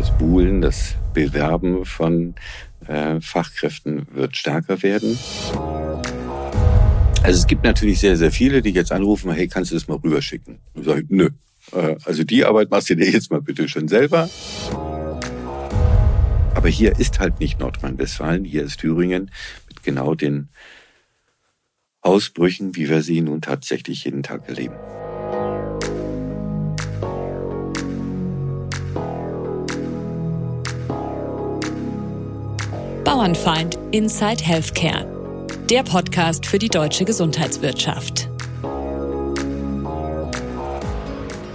Das Buhlen, das Bewerben von äh, Fachkräften wird stärker werden. Also es gibt natürlich sehr, sehr viele, die jetzt anrufen, hey, kannst du das mal rüberschicken? Und sage ich, nö. Äh, also die Arbeit machst du dir jetzt mal bitte schon selber. Aber hier ist halt nicht Nordrhein-Westfalen, hier ist Thüringen mit genau den Ausbrüchen, wie wir sie nun tatsächlich jeden Tag erleben. Bauernfeind Inside Healthcare, der Podcast für die deutsche Gesundheitswirtschaft.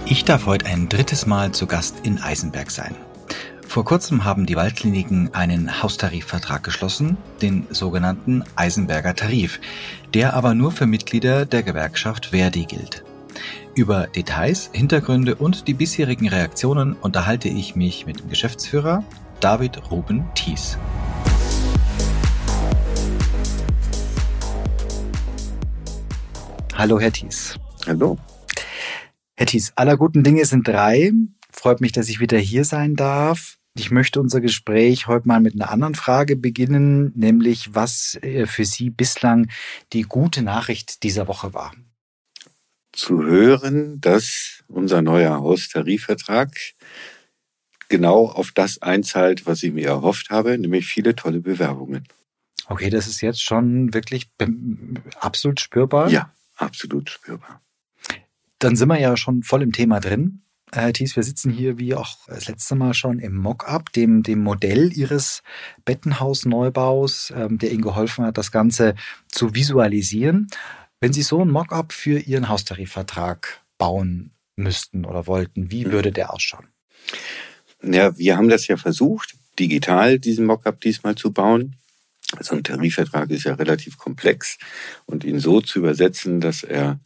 Ich darf heute ein drittes Mal zu Gast in Eisenberg sein. Vor kurzem haben die Waldkliniken einen Haustarifvertrag geschlossen, den sogenannten Eisenberger Tarif, der aber nur für Mitglieder der Gewerkschaft Verdi gilt. Über Details, Hintergründe und die bisherigen Reaktionen unterhalte ich mich mit dem Geschäftsführer David Ruben Thies. Hallo, Herr Thies. Hallo. Herr Thies, aller guten Dinge sind drei. Freut mich, dass ich wieder hier sein darf. Ich möchte unser Gespräch heute mal mit einer anderen Frage beginnen, nämlich was äh, für Sie bislang die gute Nachricht dieser Woche war. Zu hören, dass unser neuer Haustarifvertrag genau auf das einzahlt, was ich mir erhofft habe, nämlich viele tolle Bewerbungen. Okay, das ist jetzt schon wirklich absolut spürbar. Ja, absolut spürbar. Dann sind wir ja schon voll im Thema drin. Herr Thies, wir sitzen hier wie auch das letzte Mal schon im Mockup, dem, dem Modell Ihres Bettenhausneubaus, ähm, der Ihnen geholfen hat, das Ganze zu visualisieren. Wenn Sie so ein Mockup für Ihren Haustarifvertrag bauen müssten oder wollten, wie hm. würde der ausschauen? Ja, wir haben das ja versucht, digital diesen Mockup diesmal zu bauen. So ein Tarifvertrag ist ja relativ komplex und ihn so zu übersetzen, dass er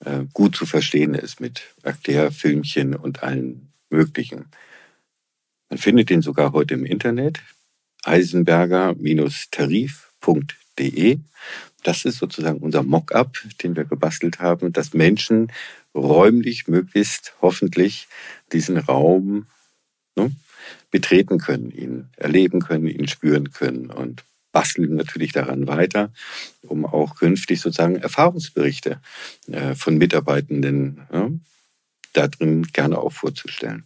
äh, gut zu verstehen ist mit Erklärfilmchen und allen möglichen. Man findet den sogar heute im Internet, eisenberger-tarif.de. Das ist sozusagen unser Mockup, den wir gebastelt haben, dass Menschen räumlich möglichst hoffentlich diesen Raum ne, betreten können, ihn erleben können, ihn spüren können und basteln natürlich daran weiter, um auch künftig sozusagen Erfahrungsberichte äh, von Mitarbeitenden ja, da drin gerne auch vorzustellen.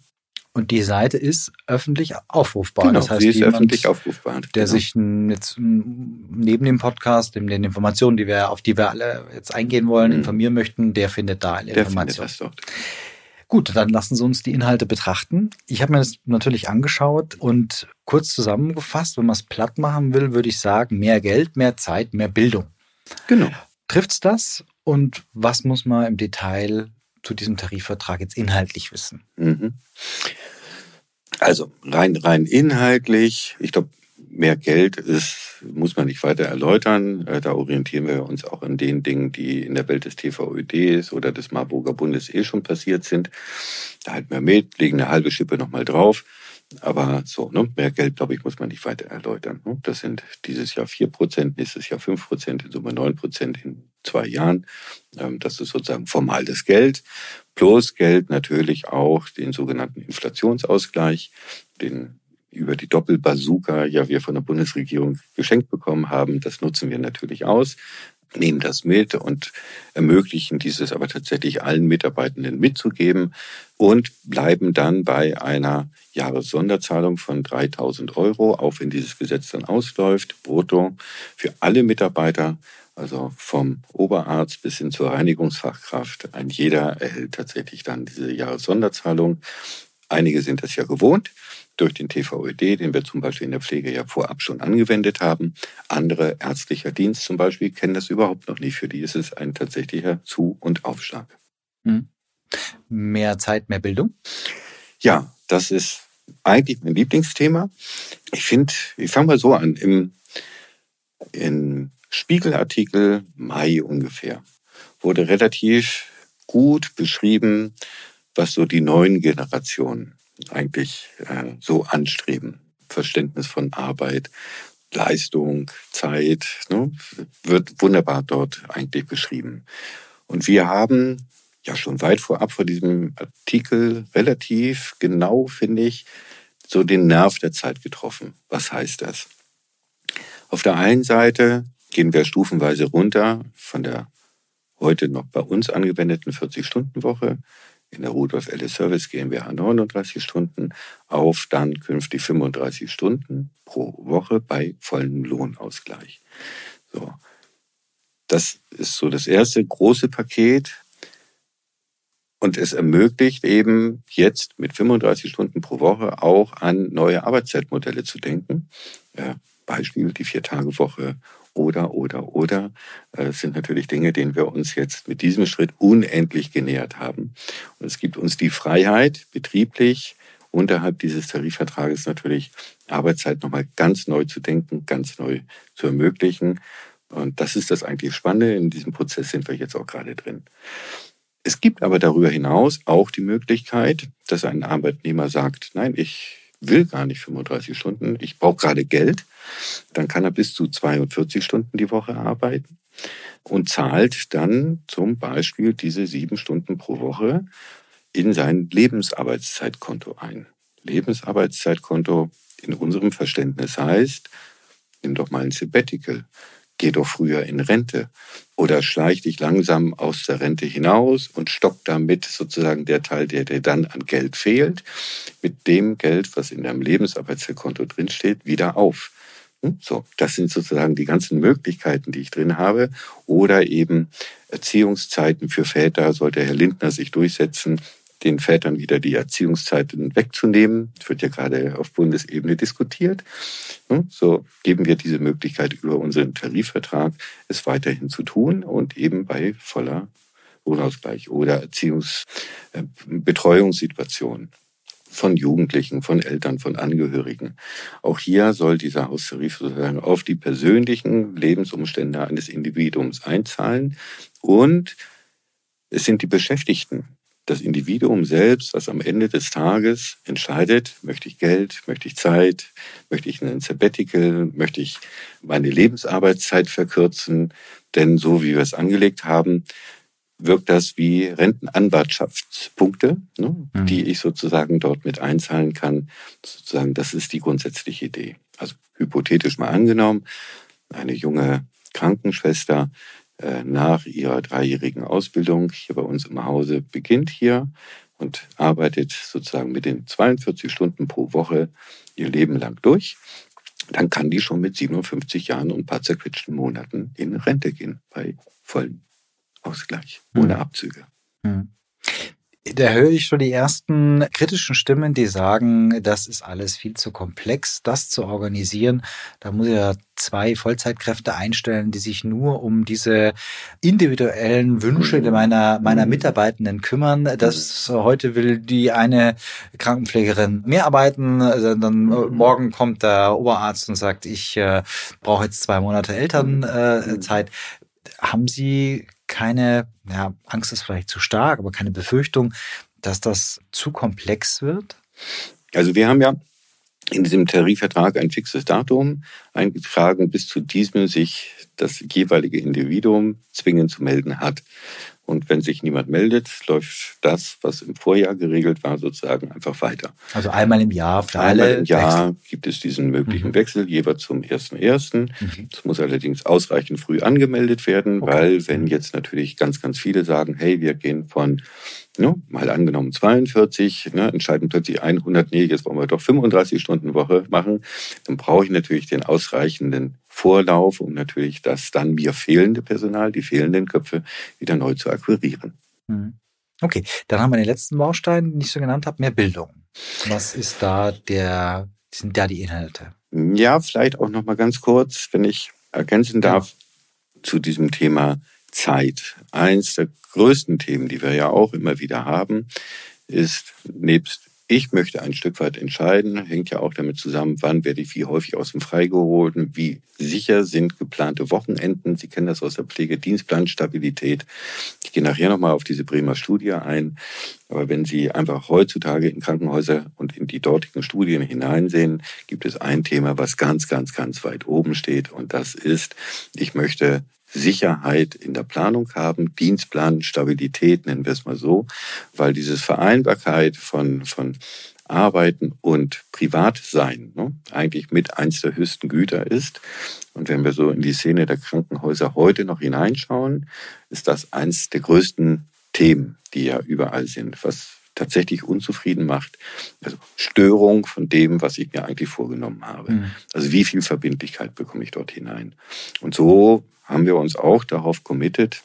Und die Seite ist öffentlich aufrufbar. Genau, das heißt, sie ist jemand, öffentlich aufrufbar. Der genau. sich jetzt neben dem Podcast, neben den Informationen, die wir, auf die wir alle jetzt eingehen wollen, mhm. informieren möchten, der findet da alle der Informationen. Findet das dort. Gut, dann lassen Sie uns die Inhalte betrachten. Ich habe mir das natürlich angeschaut und kurz zusammengefasst, wenn man es platt machen will, würde ich sagen, mehr Geld, mehr Zeit, mehr Bildung. Genau. Trifft's das? Und was muss man im Detail zu diesem Tarifvertrag jetzt inhaltlich wissen? Mhm. Also rein, rein inhaltlich, ich glaube, mehr Geld ist, muss man nicht weiter erläutern. Äh, da orientieren wir uns auch an den Dingen, die in der Welt des TVÖDs oder des Marburger Bundes eh schon passiert sind. Da halten wir mit, legen eine halbe Schippe nochmal drauf. Aber so, ne, mehr Geld, glaube ich, muss man nicht weiter erläutern. Ne? Das sind dieses Jahr vier Prozent, nächstes Jahr fünf Prozent, in Summe neun Prozent in zwei Jahren. Ähm, das ist sozusagen formal das Geld. Plus Geld natürlich auch den sogenannten Inflationsausgleich, den über die Doppelbazooka ja wir von der Bundesregierung geschenkt bekommen haben. Das nutzen wir natürlich aus, nehmen das mit und ermöglichen dieses aber tatsächlich allen Mitarbeitenden mitzugeben und bleiben dann bei einer Jahressonderzahlung von 3000 Euro, auch wenn dieses Gesetz dann ausläuft, brutto für alle Mitarbeiter, also vom Oberarzt bis hin zur Reinigungsfachkraft. Ein jeder erhält tatsächlich dann diese Jahressonderzahlung. Einige sind das ja gewohnt durch den TVÖD, den wir zum Beispiel in der Pflege ja vorab schon angewendet haben. Andere ärztlicher Dienst zum Beispiel kennen das überhaupt noch nicht. Für die ist es ein tatsächlicher Zu- und Aufschlag. Hm. Mehr Zeit, mehr Bildung? Ja, das ist eigentlich mein Lieblingsthema. Ich finde, ich fange mal so an. Im, Im Spiegelartikel Mai ungefähr wurde relativ gut beschrieben, was so die neuen Generationen eigentlich äh, so anstreben. Verständnis von Arbeit, Leistung, Zeit, ne, wird wunderbar dort eigentlich beschrieben. Und wir haben ja schon weit vorab vor diesem Artikel relativ genau, finde ich, so den Nerv der Zeit getroffen. Was heißt das? Auf der einen Seite gehen wir stufenweise runter von der heute noch bei uns angewendeten 40-Stunden-Woche in der Rudolf Ellis Service GmbH 39 Stunden auf dann künftig 35 Stunden pro Woche bei vollem Lohnausgleich. So. Das ist so das erste große Paket. Und es ermöglicht eben jetzt mit 35 Stunden pro Woche auch an neue Arbeitszeitmodelle zu denken. Ja, Beispiel die Vier-Tage-Woche oder, oder, oder äh, sind natürlich Dinge, denen wir uns jetzt mit diesem Schritt unendlich genähert haben. Und es gibt uns die Freiheit, betrieblich unterhalb dieses Tarifvertrages natürlich Arbeitszeit nochmal ganz neu zu denken, ganz neu zu ermöglichen. Und das ist das eigentlich Spannende. In diesem Prozess sind wir jetzt auch gerade drin. Es gibt aber darüber hinaus auch die Möglichkeit, dass ein Arbeitnehmer sagt, nein, ich will gar nicht 35 Stunden, ich brauche gerade Geld. Dann kann er bis zu 42 Stunden die Woche arbeiten und zahlt dann zum Beispiel diese sieben Stunden pro Woche in sein Lebensarbeitszeitkonto ein. Lebensarbeitszeitkonto in unserem Verständnis heißt, nimm doch mal ein Sabbatical geh doch früher in Rente oder schleich dich langsam aus der Rente hinaus und stock damit sozusagen der Teil, der dir dann an Geld fehlt, mit dem Geld, was in deinem Lebensarbeitskonto drinsteht, wieder auf. Hm? So, das sind sozusagen die ganzen Möglichkeiten, die ich drin habe. Oder eben Erziehungszeiten für Väter sollte Herr Lindner sich durchsetzen, den Vätern wieder die Erziehungszeiten wegzunehmen. Das wird ja gerade auf Bundesebene diskutiert. Hm? So geben wir diese Möglichkeit über unseren Tarifvertrag, es weiterhin zu tun und eben bei voller Wohnausgleich oder Erziehungsbetreuungssituationen äh, von Jugendlichen, von Eltern, von Angehörigen. Auch hier soll dieser Haustarif sozusagen auf die persönlichen Lebensumstände eines Individuums einzahlen und es sind die Beschäftigten, das Individuum selbst, was am Ende des Tages entscheidet, möchte ich Geld, möchte ich Zeit, möchte ich einen Sabbatical, möchte ich meine Lebensarbeitszeit verkürzen. Denn so wie wir es angelegt haben, wirkt das wie Rentenanwartschaftspunkte, ne, mhm. die ich sozusagen dort mit einzahlen kann. Sozusagen, das ist die grundsätzliche Idee. Also hypothetisch mal angenommen, eine junge Krankenschwester nach ihrer dreijährigen Ausbildung hier bei uns im Hause beginnt hier und arbeitet sozusagen mit den 42 Stunden pro Woche ihr Leben lang durch, dann kann die schon mit 57 Jahren und ein paar zerquetschten Monaten in Rente gehen bei vollem Ausgleich, ohne mhm. Abzüge. Mhm da höre ich schon die ersten kritischen Stimmen, die sagen, das ist alles viel zu komplex, das zu organisieren. Da muss ich ja zwei Vollzeitkräfte einstellen, die sich nur um diese individuellen Wünsche meiner, meiner Mitarbeitenden kümmern. Das heute will die eine Krankenpflegerin mehr arbeiten, dann morgen kommt der Oberarzt und sagt, ich äh, brauche jetzt zwei Monate Elternzeit. Haben Sie keine, ja, Angst ist vielleicht zu stark, aber keine Befürchtung, dass das zu komplex wird? Also wir haben ja in diesem Tarifvertrag ein fixes Datum eingetragen, bis zu diesem sich das jeweilige Individuum zwingend zu melden hat. Und wenn sich niemand meldet, läuft das, was im Vorjahr geregelt war, sozusagen einfach weiter. Also einmal im Jahr für alle. Einmal im Jahr Wechsel. gibt es diesen möglichen mhm. Wechsel, jeweils zum 1.1. Mhm. Das muss allerdings ausreichend früh angemeldet werden, okay. weil wenn jetzt natürlich ganz, ganz viele sagen, hey, wir gehen von ne, mal angenommen 42, ne, entscheiden plötzlich 100, nee, jetzt wollen wir doch 35 Stunden Woche machen, dann brauche ich natürlich den ausreichenden Vorlauf, um natürlich das dann mir fehlende Personal, die fehlenden Köpfe wieder neu zu akquirieren. Mhm. Okay, dann haben wir den letzten Baustein, den ich so genannt habe, mehr Bildung. Was ist da der, sind da die Inhalte? Ja, vielleicht auch noch mal ganz kurz, wenn ich ergänzen darf ja. zu diesem Thema Zeit. Eins der größten Themen, die wir ja auch immer wieder haben, ist nebst ich möchte ein Stück weit entscheiden, hängt ja auch damit zusammen, wann werde ich wie häufig aus dem Freigeholt, wie sicher sind geplante Wochenenden. Sie kennen das aus der Pflegedienstplanstabilität. Ich gehe nachher nochmal auf diese Bremer Studie ein. Aber wenn Sie einfach heutzutage in Krankenhäuser und in die dortigen Studien hineinsehen, gibt es ein Thema, was ganz, ganz, ganz weit oben steht. Und das ist, ich möchte Sicherheit in der Planung haben, Dienstplan, Stabilität nennen wir es mal so, weil dieses Vereinbarkeit von, von Arbeiten und Privatsein ne, eigentlich mit eins der höchsten Güter ist. Und wenn wir so in die Szene der Krankenhäuser heute noch hineinschauen, ist das eins der größten Themen, die ja überall sind, was tatsächlich unzufrieden macht. Also Störung von dem, was ich mir eigentlich vorgenommen habe. Mhm. Also wie viel Verbindlichkeit bekomme ich dort hinein? Und so haben wir uns auch darauf committed,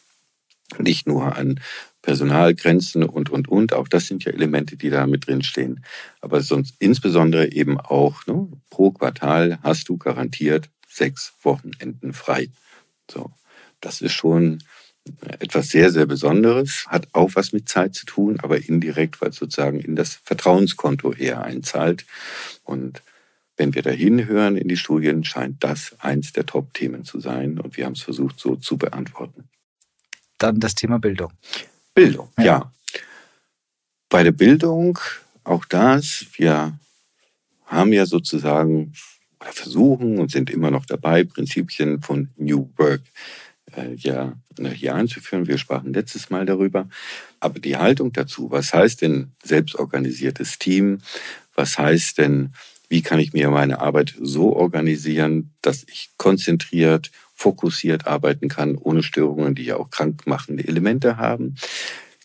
nicht nur an Personalgrenzen und, und, und. Auch das sind ja Elemente, die da mit drin stehen. Aber sonst insbesondere eben auch ne, pro Quartal hast du garantiert sechs Wochenenden frei. So, das ist schon etwas sehr, sehr Besonderes, hat auch was mit Zeit zu tun, aber indirekt, weil es sozusagen in das Vertrauenskonto eher einzahlt. Und wenn wir da hinhören in die Studien, scheint das eins der Top-Themen zu sein. Und wir haben es versucht, so zu beantworten. Dann das Thema Bildung. Bildung, ja. ja. Bei der Bildung, auch das, wir haben ja sozusagen oder versuchen und sind immer noch dabei, Prinzipien von New Work äh, ja hier einzuführen. Wir sprachen letztes Mal darüber. Aber die Haltung dazu, was heißt denn selbstorganisiertes Team? Was heißt denn, wie kann ich mir meine Arbeit so organisieren, dass ich konzentriert, fokussiert arbeiten kann, ohne Störungen, die ja auch krankmachende Elemente haben?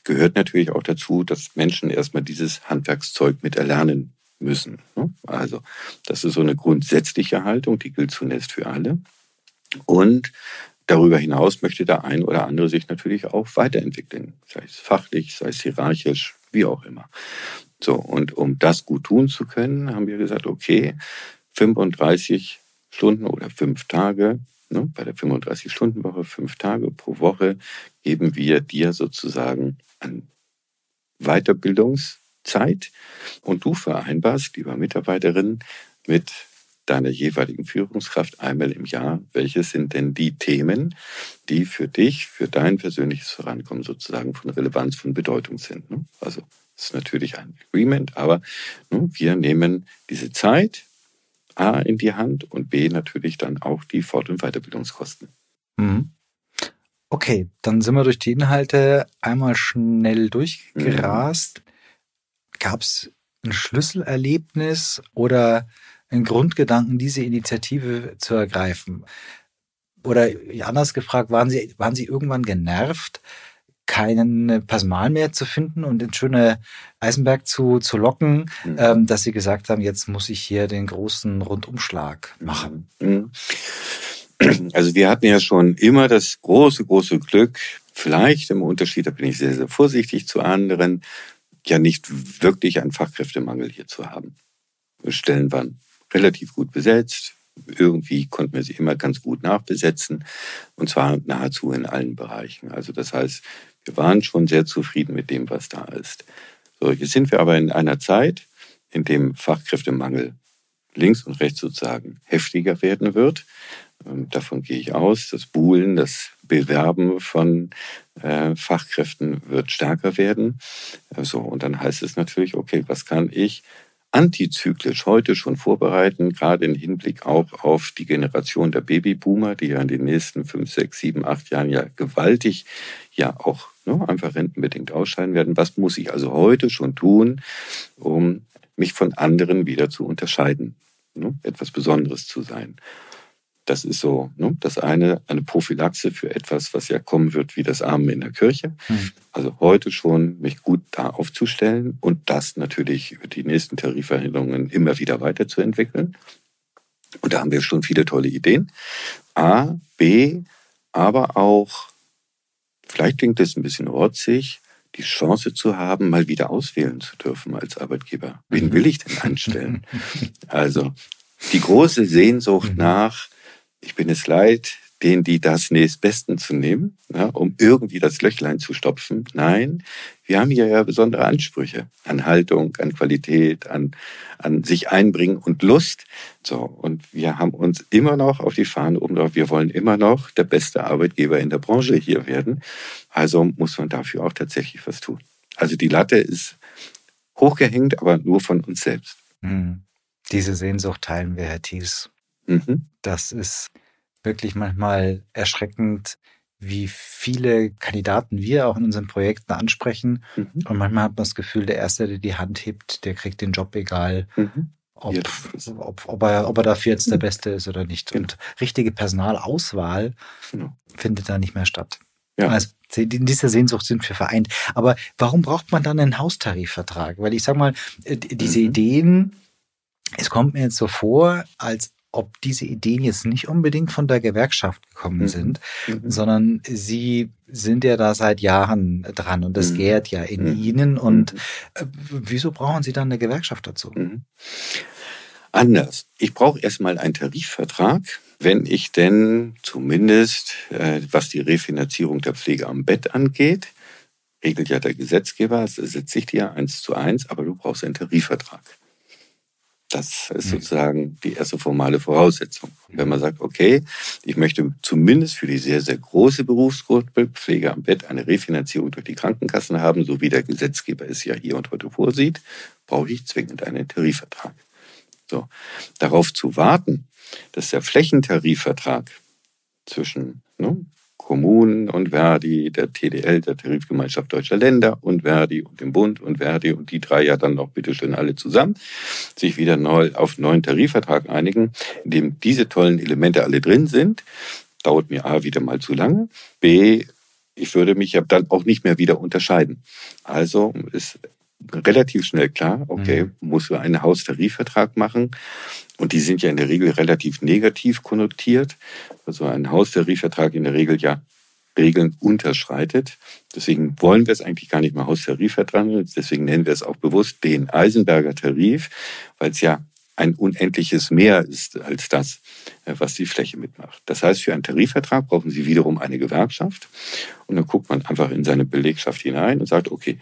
Gehört natürlich auch dazu, dass Menschen erstmal dieses Handwerkszeug mit erlernen müssen. Ne? Also das ist so eine grundsätzliche Haltung, die gilt zunächst für alle. Und darüber hinaus möchte der ein oder andere sich natürlich auch weiterentwickeln, sei es fachlich, sei es hierarchisch, wie auch immer. So, und um das gut tun zu können, haben wir gesagt, okay, 35 Stunden oder fünf Tage, ne, bei der 35-Stunden-Woche, fünf Tage pro Woche, geben wir dir sozusagen an Weiterbildungszeit und du vereinbarst, lieber Mitarbeiterin, mit deiner jeweiligen Führungskraft einmal im Jahr, welche sind denn die Themen, die für dich, für dein persönliches Vorankommen sozusagen von Relevanz, von Bedeutung sind. Ne? Also das ist natürlich ein Agreement, aber ne, wir nehmen diese Zeit A in die Hand und B natürlich dann auch die Fort- und Weiterbildungskosten. Mhm. Okay, dann sind wir durch die Inhalte einmal schnell durchgerast. Mhm. Gab es ein Schlüsselerlebnis oder einen Grundgedanken, diese Initiative zu ergreifen? Oder anders gefragt, waren Sie, waren Sie irgendwann genervt, keinen Personal mehr zu finden und den schöne Eisenberg zu, zu locken, mhm. ähm, dass Sie gesagt haben, jetzt muss ich hier den großen Rundumschlag machen? Mhm. Also wir hatten ja schon immer das große, große Glück, vielleicht im Unterschied, da bin ich sehr, sehr vorsichtig zu anderen, ja nicht wirklich einen Fachkräftemangel hier zu haben. Stellen waren relativ gut besetzt. Irgendwie konnten wir sie immer ganz gut nachbesetzen. Und zwar nahezu in allen Bereichen. Also das heißt, wir waren schon sehr zufrieden mit dem, was da ist. So, jetzt sind wir aber in einer Zeit, in dem Fachkräftemangel links und rechts sozusagen heftiger werden wird. Ähm, davon gehe ich aus. Das Buhlen, das Bewerben von äh, Fachkräften wird stärker werden. So, und dann heißt es natürlich, okay, was kann ich antizyklisch heute schon vorbereiten, gerade im Hinblick auch auf die Generation der Babyboomer, die ja in den nächsten fünf, sechs, sieben, acht Jahren ja gewaltig ja auch ne, einfach rentenbedingt ausscheiden werden. Was muss ich also heute schon tun, um mich von anderen wieder zu unterscheiden, ne, etwas Besonderes zu sein? Das ist so, ne? das eine, eine Prophylaxe für etwas, was ja kommen wird wie das Amen in der Kirche. Mhm. Also heute schon mich gut da aufzustellen und das natürlich über die nächsten Tarifverhandlungen immer wieder weiterzuentwickeln. Und da haben wir schon viele tolle Ideen. A, B, aber auch, vielleicht klingt das ein bisschen rotzig, die Chance zu haben, mal wieder auswählen zu dürfen als Arbeitgeber. Wen mhm. will ich denn anstellen? Also die große Sehnsucht mhm. nach, ich bin es leid, den, die das nächstbesten zu nehmen, ja, um irgendwie das Löchlein zu stopfen. Nein, wir haben hier ja besondere Ansprüche an Haltung, an Qualität, an, an sich einbringen und Lust. So, und wir haben uns immer noch auf die Fahne oben drauf. Wir wollen immer noch der beste Arbeitgeber in der Branche hier werden. Also muss man dafür auch tatsächlich was tun. Also die Latte ist hochgehängt, aber nur von uns selbst. Hm. Diese Sehnsucht teilen wir, Herr Thies. Mhm. Das ist wirklich manchmal erschreckend, wie viele Kandidaten wir auch in unseren Projekten ansprechen. Mhm. Und manchmal hat man das Gefühl, der Erste, der die Hand hebt, der kriegt den Job egal. Mhm. Ob, ob, ob, er, ob er dafür jetzt der mhm. Beste ist oder nicht. Genau. Und richtige Personalauswahl genau. findet da nicht mehr statt. Ja. Also in dieser Sehnsucht sind wir vereint. Aber warum braucht man dann einen Haustarifvertrag? Weil ich sag mal, äh, diese mhm. Ideen, es kommt mir jetzt so vor, als ob diese Ideen jetzt nicht unbedingt von der Gewerkschaft gekommen mhm. sind, mhm. sondern sie sind ja da seit Jahren dran und das mhm. gärt ja in mhm. ihnen. Und mhm. äh, wieso brauchen sie dann eine Gewerkschaft dazu? Mhm. Anders. Ich brauche erstmal einen Tarifvertrag, wenn ich denn zumindest, äh, was die Refinanzierung der Pflege am Bett angeht, regelt ja der Gesetzgeber, das setze ich dir eins zu eins, aber du brauchst einen Tarifvertrag. Das ist mhm. sozusagen die erste formale Voraussetzung. Wenn man sagt, okay, ich möchte zumindest für die sehr, sehr große Berufsgruppe Pflege am Bett eine Refinanzierung durch die Krankenkassen haben, so wie der Gesetzgeber es ja hier und heute vorsieht, brauche ich zwingend einen Tarifvertrag. So. Darauf zu warten, dass der Flächentarifvertrag zwischen ne, Kommunen und Verdi, der TDL, der Tarifgemeinschaft Deutscher Länder und Verdi und dem Bund und Verdi. Und die drei ja dann noch bitteschön alle zusammen, sich wieder neu auf einen neuen Tarifvertrag einigen, in dem diese tollen Elemente alle drin sind, dauert mir A wieder mal zu lange, B ich würde mich ja dann auch nicht mehr wieder unterscheiden. Also ist relativ schnell klar, okay, mhm. muss wir einen Haustarifvertrag machen. Und die sind ja in der Regel relativ negativ konnotiert. Also ein Haustarifvertrag in der Regel ja Regeln unterschreitet. Deswegen wollen wir es eigentlich gar nicht mehr Haustarifvertrag. Deswegen nennen wir es auch bewusst den Eisenberger Tarif, weil es ja ein unendliches Mehr ist als das, äh, was die Fläche mitmacht. Das heißt, für einen Tarifvertrag brauchen Sie wiederum eine Gewerkschaft. Und dann guckt man einfach in seine Belegschaft hinein und sagt, okay,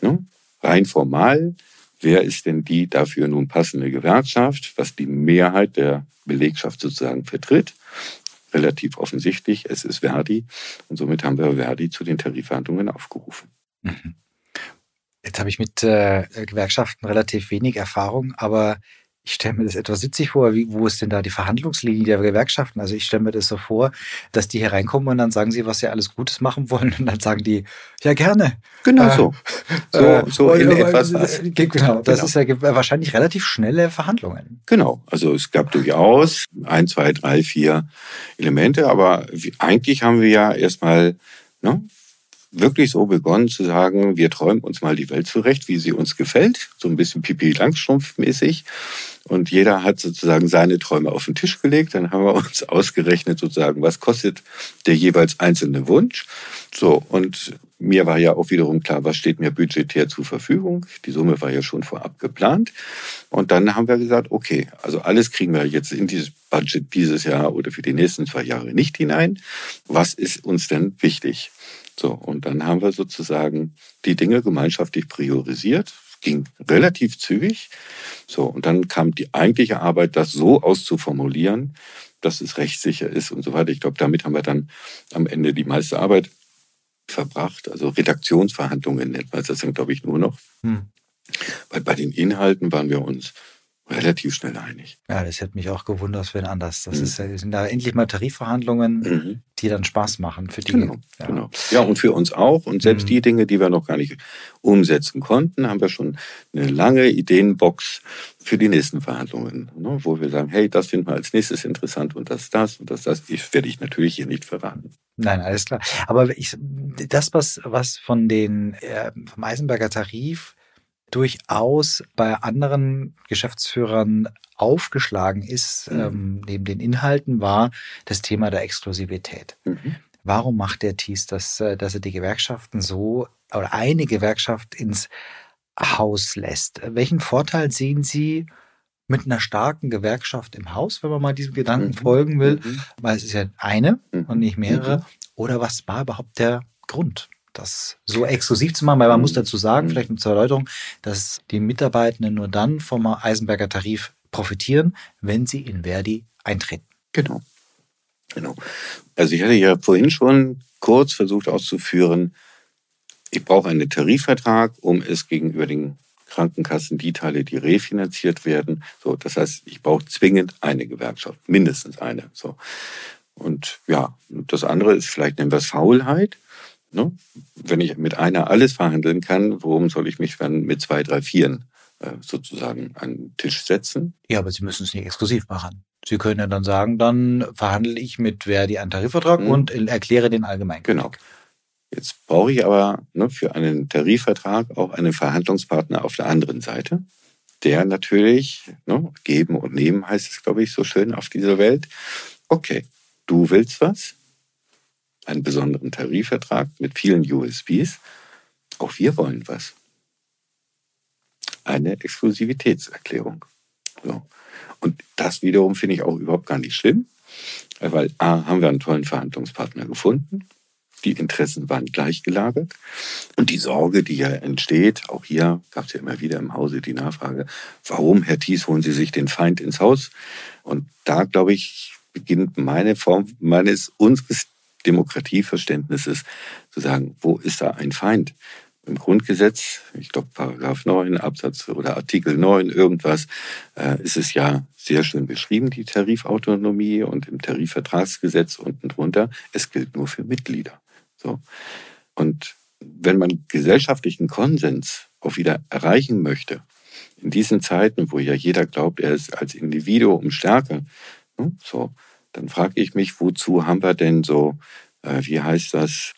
ne, rein formal, wer ist denn die dafür nun passende Gewerkschaft, was die Mehrheit der Belegschaft sozusagen vertritt? Relativ offensichtlich, es ist Verdi. Und somit haben wir Verdi zu den Tarifverhandlungen aufgerufen. Mhm. Jetzt habe ich mit äh, Gewerkschaften relativ wenig Erfahrung, aber ich stelle mir das etwas witzig vor. Wie, wo ist denn da die Verhandlungslinie der Gewerkschaften? Also ich stelle mir das so vor, dass die hier reinkommen und dann sagen sie, was sie alles Gutes machen wollen und dann sagen die, ja gerne. Genau äh, so. So, äh, so in äh, etwas was. Genau, das genau. ist ja wahrscheinlich relativ schnelle Verhandlungen. Genau, also es gab durchaus ein, zwei, drei, vier Elemente, aber eigentlich haben wir ja erstmal ne, wirklich so begonnen zu sagen, wir träumen uns mal die Welt zurecht, wie sie uns gefällt, so ein bisschen Pipi Langstrumpf mäßig. Und jeder hat sozusagen seine Träume auf den Tisch gelegt. Dann haben wir uns ausgerechnet sozusagen, was kostet der jeweils einzelne Wunsch. So, und mir war ja auch wiederum klar, was steht mir budgetär zur Verfügung. Die Summe war ja schon vorab geplant. Und dann haben wir gesagt, okay, also alles kriegen wir jetzt in dieses Budget dieses Jahr oder für die nächsten zwei Jahre nicht hinein. Was ist uns denn wichtig? So, und dann haben wir sozusagen die Dinge gemeinschaftlich priorisiert. Ging relativ zügig. So, und dann kam die eigentliche Arbeit, das so auszuformulieren, dass es rechtssicher ist und so weiter. Ich glaube, damit haben wir dann am Ende die meiste Arbeit verbracht. Also Redaktionsverhandlungen nennt man das dann, glaube ich, nur noch. Hm. Weil bei den Inhalten waren wir uns relativ schnell einig. Ja, das hätte mich auch gewundert, wenn anders. Das mhm. ist, sind da endlich mal Tarifverhandlungen, mhm. die dann Spaß machen für die. Genau, ja. genau. Ja, und für uns auch. Und selbst mhm. die Dinge, die wir noch gar nicht umsetzen konnten, haben wir schon eine lange Ideenbox für die nächsten Verhandlungen, ne, wo wir sagen, hey, das finden wir als nächstes interessant und das, das und das, das. Ich werde ich natürlich hier nicht verraten. Nein, alles klar. Aber ich, das, was, was von den, äh, vom Eisenberger Tarif durchaus bei anderen Geschäftsführern aufgeschlagen ist, mhm. ähm, neben den Inhalten, war das Thema der Exklusivität. Mhm. Warum macht der Thies das, äh, dass er die Gewerkschaften so oder eine Gewerkschaft ins Haus lässt? Welchen Vorteil sehen Sie mit einer starken Gewerkschaft im Haus, wenn man mal diesem Gedanken mhm. folgen will? Mhm. Weil es ist ja eine mhm. und nicht mehrere. Mhm. Oder was war überhaupt der Grund? Das so exklusiv zu machen, weil man muss dazu sagen, mhm. vielleicht zur Erläuterung, dass die Mitarbeitenden nur dann vom Eisenberger Tarif profitieren, wenn sie in Verdi eintreten. Genau. Genau. Also ich hatte ja vorhin schon kurz versucht auszuführen, ich brauche einen Tarifvertrag, um es gegenüber den Krankenkassen die Teile, die refinanziert werden. So, das heißt, ich brauche zwingend eine Gewerkschaft, mindestens eine. So. Und ja, das andere ist vielleicht nennen wir es Faulheit. Ne? Wenn ich mit einer alles verhandeln kann, warum soll ich mich dann mit zwei, drei, vieren äh, sozusagen an den Tisch setzen? Ja, aber Sie müssen es nicht exklusiv machen. Sie können ja dann sagen, dann verhandle ich mit Verdi einen Tarifvertrag mhm. und erkläre den allgemein. Genau. Jetzt brauche ich aber ne, für einen Tarifvertrag auch einen Verhandlungspartner auf der anderen Seite, der natürlich, ne, geben und nehmen heißt es, glaube ich, so schön auf dieser Welt. Okay, du willst was, einen besonderen Tarifvertrag mit vielen USBs, auch wir wollen was. Eine Exklusivitätserklärung. So. Und das wiederum finde ich auch überhaupt gar nicht schlimm, weil A, haben wir einen tollen Verhandlungspartner gefunden, die Interessen waren gleichgelagert. Und die Sorge, die ja entsteht, auch hier gab es ja immer wieder im Hause die Nachfrage, warum, Herr Thies, holen Sie sich den Feind ins Haus? Und da, glaube ich, beginnt meine Form meines, unseres Demokratieverständnisses zu sagen, wo ist da ein Feind? Im Grundgesetz, ich glaube Paragraph 9 Absatz oder Artikel 9 irgendwas, äh, ist es ja sehr schön beschrieben, die Tarifautonomie und im Tarifvertragsgesetz unten drunter, es gilt nur für Mitglieder. So. Und wenn man gesellschaftlichen Konsens auch wieder erreichen möchte, in diesen Zeiten, wo ja jeder glaubt, er ist als Individuum stärker, ne, so, dann frage ich mich, wozu haben wir denn so, äh, wie heißt das,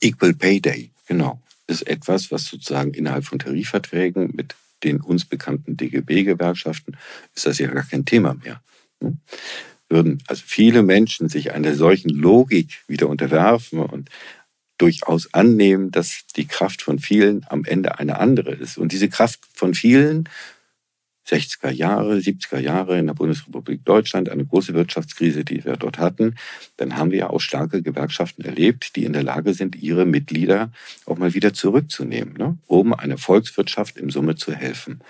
Equal Pay Day? Genau, ist etwas, was sozusagen innerhalb von Tarifverträgen mit den uns bekannten DGB-Gewerkschaften ist das ja gar kein Thema mehr. Ne? würden also viele Menschen sich einer solchen Logik wieder unterwerfen und durchaus annehmen, dass die Kraft von vielen am Ende eine andere ist. Und diese Kraft von vielen, 60er Jahre, 70er Jahre in der Bundesrepublik Deutschland, eine große Wirtschaftskrise, die wir dort hatten, dann haben wir ja auch starke Gewerkschaften erlebt, die in der Lage sind, ihre Mitglieder auch mal wieder zurückzunehmen, ne, um einer Volkswirtschaft im Summe zu helfen.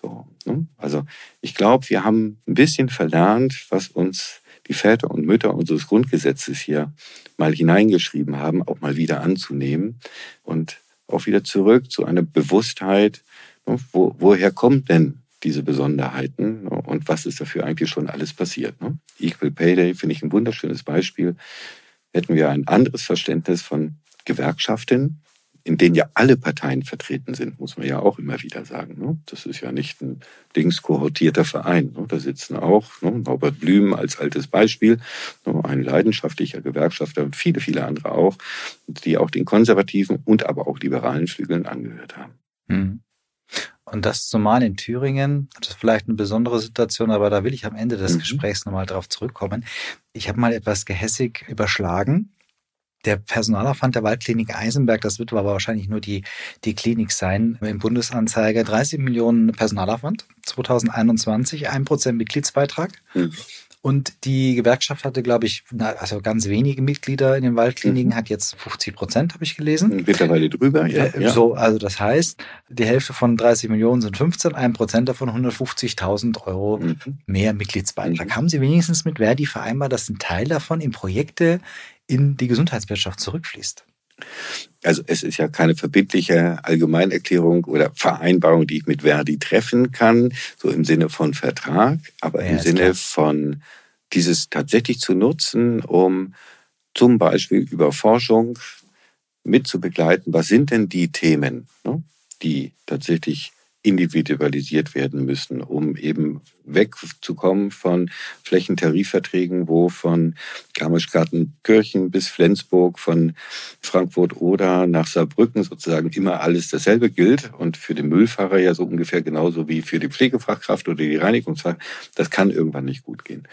So, ne? Also ich glaube, wir haben ein bisschen verlernt, was uns die Väter und Mütter unseres Grundgesetzes hier mal hineingeschrieben haben, auch mal wieder anzunehmen und auch wieder zurück zu einer Bewusstheit, ne? wo, woher kommt denn diese Besonderheiten ne? und was ist dafür eigentlich schon alles passiert. Ne? Equal Pay Day finde ich ein wunderschönes Beispiel. Hätten wir ein anderes Verständnis von Gewerkschaften, in denen ja alle Parteien vertreten sind, muss man ja auch immer wieder sagen. Ne? Das ist ja nicht ein dingskohortierter Verein. Ne? Da sitzen auch ne, Norbert Blüm als altes Beispiel, ne, ein leidenschaftlicher Gewerkschafter und viele, viele andere auch, die auch den konservativen und aber auch liberalen Flügeln angehört haben. Hm. Und das zumal in Thüringen, das ist vielleicht eine besondere Situation, aber da will ich am Ende des mhm. Gesprächs nochmal drauf zurückkommen. Ich habe mal etwas gehässig überschlagen der Personalaufwand der Waldklinik Eisenberg, das wird aber wahrscheinlich nur die, die Klinik sein, im Bundesanzeiger 30 Millionen Personalaufwand 2021, 1% Mitgliedsbeitrag. Mhm. Und die Gewerkschaft hatte, glaube ich, also ganz wenige Mitglieder in den Waldkliniken, mhm. hat jetzt 50 Prozent, habe ich gelesen. Mittlerweile drüber, ja, äh, So, also das heißt, die Hälfte von 30 Millionen sind 15, ein Prozent davon 150.000 Euro mhm. mehr Mitgliedsbeitrag. Mhm. Haben Sie wenigstens mit Verdi vereinbart, dass ein Teil davon in Projekte in die Gesundheitswirtschaft zurückfließt? Also es ist ja keine verbindliche Allgemeinerklärung oder Vereinbarung, die ich mit Verdi treffen kann, so im Sinne von Vertrag, aber ja, im Sinne klar. von dieses tatsächlich zu nutzen, um zum Beispiel über Forschung mitzubegleiten, was sind denn die Themen, ne, die tatsächlich individualisiert werden müssen, um eben wegzukommen von Flächentarifverträgen, wo von Garmisch-Gartenkirchen bis Flensburg, von Frankfurt oder nach Saarbrücken sozusagen immer alles dasselbe gilt und für den Müllfahrer ja so ungefähr genauso wie für die Pflegefachkraft oder die Reinigungsfach. Das kann irgendwann nicht gut gehen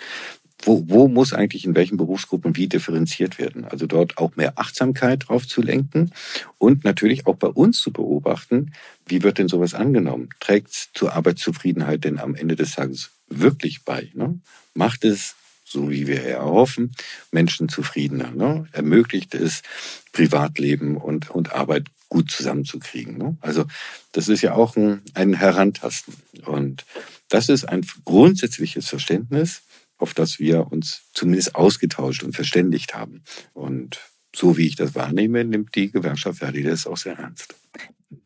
wo, wo muss eigentlich in welchen Berufsgruppen wie differenziert werden? Also dort auch mehr Achtsamkeit drauf zu lenken und natürlich auch bei uns zu beobachten, wie wird denn sowas angenommen? Trägt es zur Arbeitszufriedenheit denn am Ende des Tages wirklich bei? Ne? Macht es, so wie wir erhoffen, Menschen zufriedener? Ne? Ermöglicht es, Privatleben und, und Arbeit gut zusammenzukriegen? Ne? Also das ist ja auch ein, ein Herantasten. Und das ist ein grundsätzliches Verständnis, auf das wir uns zumindest ausgetauscht und verständigt haben. Und so wie ich das wahrnehme, nimmt die Gewerkschaft Verdi das auch sehr ernst.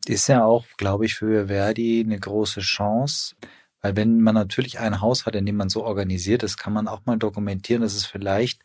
Ist ja auch, glaube ich, für Verdi eine große Chance, weil wenn man natürlich ein Haus hat, in dem man so organisiert ist, kann man auch mal dokumentieren, dass es vielleicht,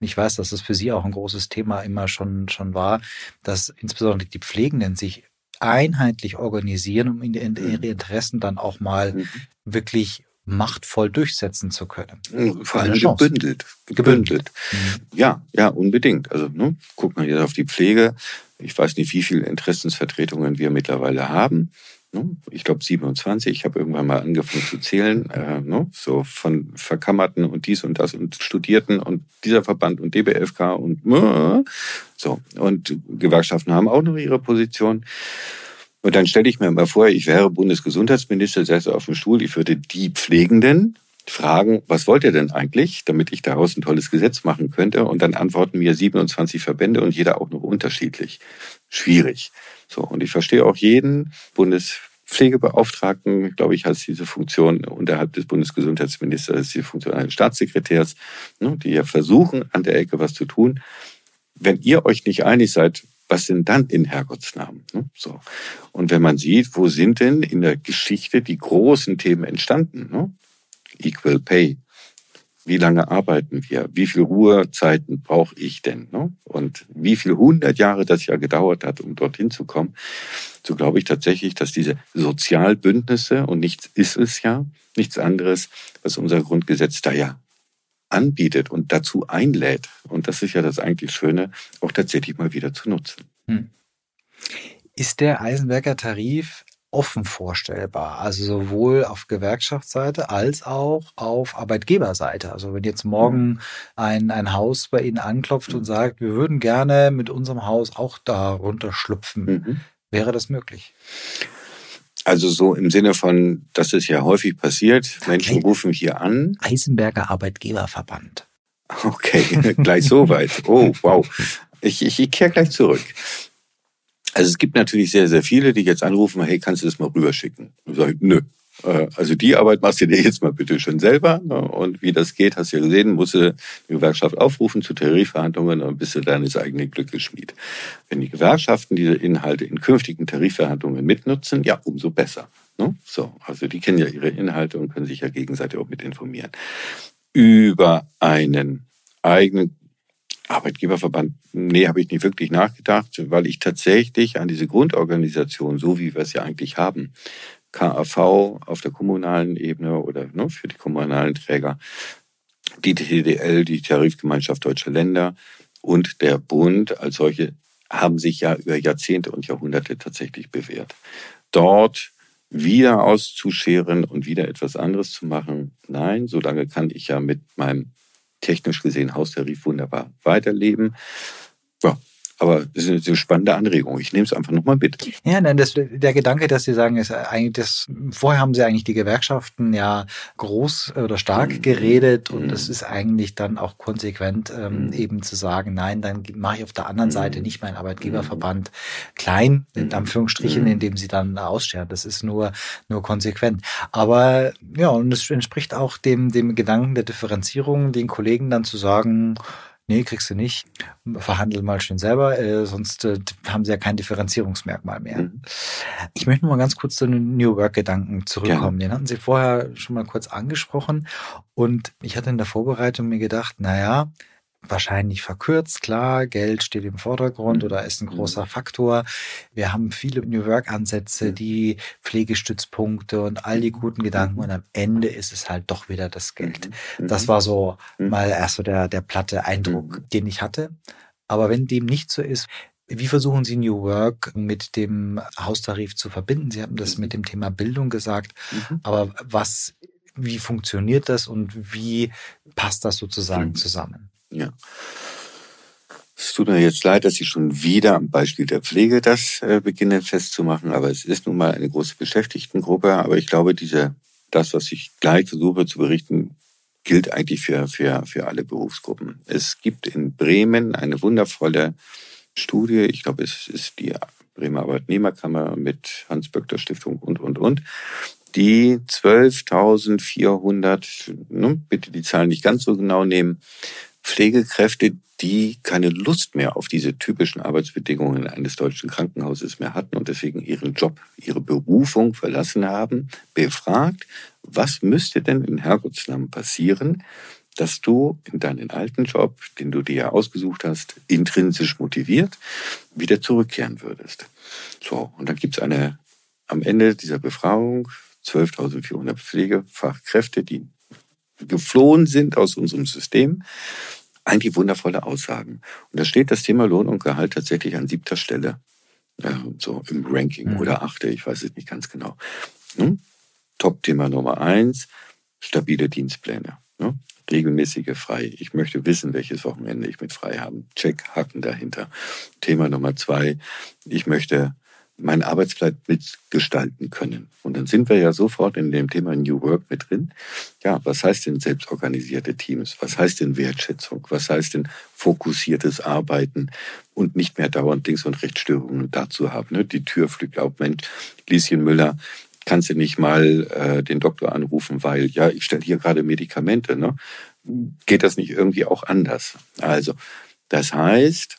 ich weiß, dass das für Sie auch ein großes Thema immer schon, schon war, dass insbesondere die Pflegenden sich einheitlich organisieren, um ihre mhm. Interessen dann auch mal mhm. wirklich machtvoll durchsetzen zu können. Vor allem gebündelt. Gebündelt. Mhm. Ja, ja, unbedingt. Also ne, guck mal jetzt auf die Pflege. Ich weiß nicht, wie viele Interessensvertretungen wir mittlerweile haben. Ne? Ich glaube 27. Ich habe irgendwann mal angefangen zu zählen, äh, ne? so von Verkammerten und dies und das und Studierten und dieser Verband und DBFK und äh, so. Und Gewerkschaften haben auch noch ihre Position. Und dann stelle ich mir mal vor, ich wäre Bundesgesundheitsminister, säße auf dem Stuhl, ich würde die Pflegenden fragen, was wollt ihr denn eigentlich, damit ich daraus ein tolles Gesetz machen könnte? Und dann antworten mir 27 Verbände und jeder auch noch unterschiedlich. Schwierig. So. Und ich verstehe auch jeden Bundespflegebeauftragten, glaube ich, hat diese Funktion unterhalb des Bundesgesundheitsministers, die Funktion eines Staatssekretärs, ne, die ja versuchen, an der Ecke was zu tun. Wenn ihr euch nicht einig seid, was sind dann in Herrgottsnamen? Ne? So. Und wenn man sieht, wo sind denn in der Geschichte die großen Themen entstanden? Ne? Equal Pay. Wie lange arbeiten wir? Wie viel Ruhezeiten brauche ich denn? Ne? Und wie viel hundert Jahre das ja gedauert hat, um dorthin zu kommen? So glaube ich tatsächlich, dass diese Sozialbündnisse, und nichts ist es ja, nichts anderes, was unser Grundgesetz da ja anbietet und dazu einlädt, und das ist ja das eigentlich Schöne, auch tatsächlich mal wieder zu nutzen. Hm. Ist der Eisenberger Tarif offen vorstellbar, also sowohl auf Gewerkschaftsseite als auch auf Arbeitgeberseite. Also wenn jetzt morgen ein, ein Haus bei Ihnen anklopft und sagt, wir würden gerne mit unserem Haus auch darunter schlüpfen, mhm. wäre das möglich? Also so im Sinne von, das ist ja häufig passiert, Menschen rufen hier an. Eisenberger Arbeitgeberverband. Okay, gleich so weit. Oh, wow. Ich, ich, ich kehre gleich zurück. Also es gibt natürlich sehr, sehr viele, die jetzt anrufen, hey, kannst du das mal rüberschicken? Und sage, nö, also die Arbeit machst du dir jetzt mal bitte schon selber. Ne? Und wie das geht, hast du ja gesehen, musst du die Gewerkschaft aufrufen zu Tarifverhandlungen und bist du deines eigenen Glückes Schmied. Wenn die Gewerkschaften diese Inhalte in künftigen Tarifverhandlungen mitnutzen, ja, umso besser. Ne? So, also die kennen ja ihre Inhalte und können sich ja gegenseitig auch mit informieren. Über einen eigenen Arbeitgeberverband, nee, habe ich nicht wirklich nachgedacht, weil ich tatsächlich an diese Grundorganisation, so wie wir es ja eigentlich haben, KAV auf der kommunalen Ebene oder ne, für die kommunalen Träger, die TDL, die Tarifgemeinschaft Deutscher Länder und der Bund als solche haben sich ja über Jahrzehnte und Jahrhunderte tatsächlich bewährt. Dort wieder auszuscheren und wieder etwas anderes zu machen, nein, solange kann ich ja mit meinem technisch gesehen Haustarif wunderbar weiterleben. Ja, aber das ist eine spannende Anregung. Ich nehme es einfach nochmal mit. Ja, nein, das, der Gedanke, dass Sie sagen, ist eigentlich das, vorher haben Sie eigentlich die Gewerkschaften ja groß oder stark mhm. geredet und es mhm. ist eigentlich dann auch konsequent ähm, mhm. eben zu sagen, nein, dann mache ich auf der anderen Seite nicht meinen Arbeitgeberverband klein, in Anführungsstrichen, indem Sie dann ausscheren. Das ist nur, nur konsequent. Aber ja, und es entspricht auch dem, dem Gedanken der Differenzierung, den Kollegen dann zu sagen, nee, kriegst du nicht, verhandel mal schön selber, äh, sonst äh, haben sie ja kein Differenzierungsmerkmal mehr. Mhm. Ich möchte noch mal ganz kurz zu den New Work-Gedanken zurückkommen. Ja. Den hatten Sie vorher schon mal kurz angesprochen und ich hatte in der Vorbereitung mir gedacht, naja, wahrscheinlich verkürzt, klar, Geld steht im Vordergrund mhm. oder ist ein großer mhm. Faktor. Wir haben viele New Work-Ansätze, mhm. die Pflegestützpunkte und all die guten Gedanken und am Ende ist es halt doch wieder das Geld. Das war so mal erst so der, der platte Eindruck, den ich hatte. Aber wenn dem nicht so ist, wie versuchen Sie New Work mit dem Haustarif zu verbinden? Sie haben das mit dem Thema Bildung gesagt. Aber was, wie funktioniert das und wie passt das sozusagen zusammen? Ja. Es tut mir jetzt leid, dass ich schon wieder am Beispiel der Pflege das äh, beginne festzumachen, aber es ist nun mal eine große Beschäftigtengruppe. Aber ich glaube, diese, das, was ich gleich versuche zu berichten, gilt eigentlich für, für, für alle Berufsgruppen. Es gibt in Bremen eine wundervolle Studie, ich glaube, es ist die Bremer Arbeitnehmerkammer mit Hans-Böckler Stiftung und, und, und, die 12.400, ne, bitte die Zahlen nicht ganz so genau nehmen, Pflegekräfte, die keine Lust mehr auf diese typischen Arbeitsbedingungen eines deutschen Krankenhauses mehr hatten und deswegen ihren Job, ihre Berufung verlassen haben, befragt, was müsste denn in Herrgottsnamen passieren, dass du in deinen alten Job, den du dir ausgesucht hast, intrinsisch motiviert wieder zurückkehren würdest. So, und dann gibt's eine, am Ende dieser Befragung 12.400 Pflegefachkräfte, die geflohen sind aus unserem System. Eigentlich wundervolle Aussagen. Und da steht das Thema Lohn und Gehalt tatsächlich an siebter Stelle. Ja, so im Ranking mhm. oder achte, ich weiß es nicht ganz genau. Hm? Top-Thema Nummer eins, stabile Dienstpläne. Ne? Regelmäßige frei. Ich möchte wissen, welches Wochenende ich mit frei habe. Check, Haken dahinter. Thema Nummer zwei, ich möchte meinen Arbeitsplatz mitgestalten können. Und dann sind wir ja sofort in dem Thema New Work mit drin. Ja, was heißt denn selbstorganisierte Teams? Was heißt denn Wertschätzung? Was heißt denn fokussiertes Arbeiten und nicht mehr dauernd Links- und Rechtsstörungen dazu haben? Ne? Die Tür fliegt auf, Mensch, Lieschen Müller, kannst du nicht mal äh, den Doktor anrufen, weil ja, ich stelle hier gerade Medikamente. Ne? Geht das nicht irgendwie auch anders? Also, das heißt,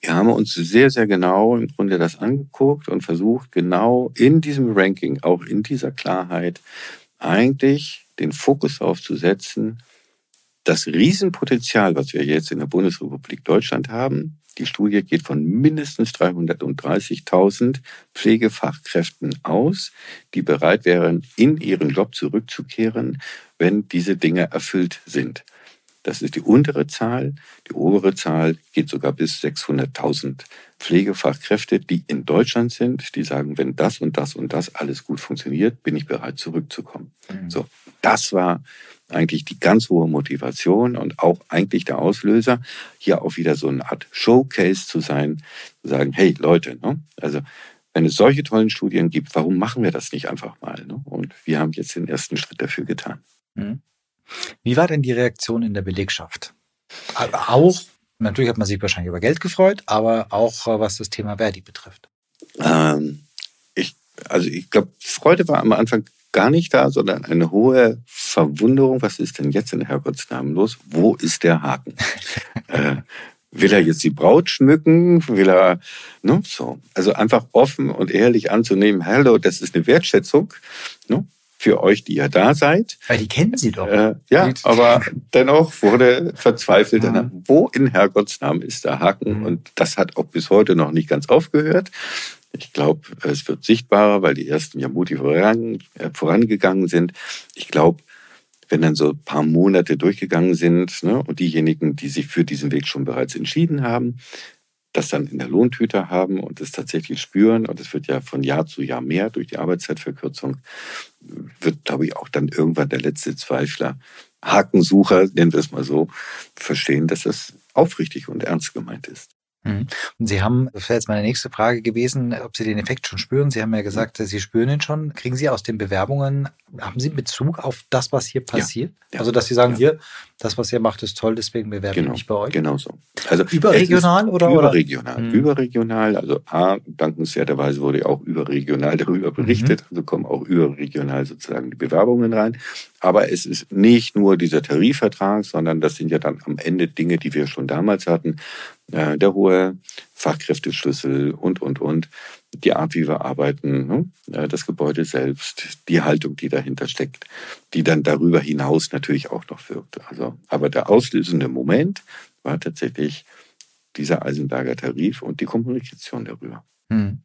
wir haben uns sehr, sehr genau im Grunde das angeguckt und versucht, genau in diesem Ranking, auch in dieser Klarheit, eigentlich den Fokus darauf zu setzen, das Riesenpotenzial, was wir jetzt in der Bundesrepublik Deutschland haben, die Studie geht von mindestens 330.000 Pflegefachkräften aus, die bereit wären, in ihren Job zurückzukehren, wenn diese Dinge erfüllt sind. Das ist die untere Zahl. Die obere Zahl geht sogar bis 600.000 Pflegefachkräfte, die in Deutschland sind, die sagen, wenn das und das und das alles gut funktioniert, bin ich bereit zurückzukommen. Mhm. So, das war eigentlich die ganz hohe Motivation und auch eigentlich der Auslöser, hier auch wieder so eine Art Showcase zu sein, zu sagen, hey Leute, ne? also wenn es solche tollen Studien gibt, warum machen wir das nicht einfach mal? Ne? Und wir haben jetzt den ersten Schritt dafür getan. Mhm. Wie war denn die Reaktion in der Belegschaft? Auch, natürlich hat man sich wahrscheinlich über Geld gefreut, aber auch äh, was das Thema Verdi betrifft. Ähm, ich, also ich glaube, Freude war am Anfang gar nicht da, sondern eine hohe Verwunderung. Was ist denn jetzt in Herrgottsnamen los? Wo ist der Haken? äh, will er jetzt die Braut schmücken? Will er, ne, so. Also einfach offen und ehrlich anzunehmen, hallo, das ist eine Wertschätzung. Ne? Für euch, die ja da seid. Weil die kennen sie doch. Äh, ja, aber dennoch wurde verzweifelt, mhm. wo in Herrgottsnamen ist der Haken? Mhm. Und das hat auch bis heute noch nicht ganz aufgehört. Ich glaube, es wird sichtbarer, weil die ersten ja mutig voran, äh, vorangegangen sind. Ich glaube, wenn dann so ein paar Monate durchgegangen sind ne, und diejenigen, die sich für diesen Weg schon bereits entschieden haben, das dann in der Lohntüte haben und es tatsächlich spüren, und es wird ja von Jahr zu Jahr mehr durch die Arbeitszeitverkürzung, wird, glaube ich, auch dann irgendwann der letzte Zweifler, Hakensucher, nennen wir es mal so, verstehen, dass das aufrichtig und ernst gemeint ist. Mhm. Und Sie haben, das wäre jetzt meine nächste Frage gewesen, ob Sie den Effekt schon spüren. Sie haben ja gesagt, Sie spüren ihn schon. Kriegen Sie aus den Bewerbungen, haben Sie Bezug auf das, was hier passiert? Ja, ja, also, dass Sie sagen, ja. hier, das, was ihr macht, ist toll, deswegen bewerbe genau, ich mich bei euch? Genau so. Also überregional oder? Überregional. Mhm. Überregional. Also A, dankenswerterweise wurde auch überregional darüber berichtet. Mhm. Also kommen auch überregional sozusagen die Bewerbungen rein. Aber es ist nicht nur dieser Tarifvertrag, sondern das sind ja dann am Ende Dinge, die wir schon damals hatten. Äh, der hohe Fachkräfteschlüssel und, und, und. Die Art, wie wir arbeiten, ne? Äh, das Gebäude selbst, die Haltung, die dahinter steckt, die dann darüber hinaus natürlich auch noch wirkt. Also, aber der auslösende Moment war tatsächlich dieser Eisenberger Tarif und die Kommunikation darüber. Hm.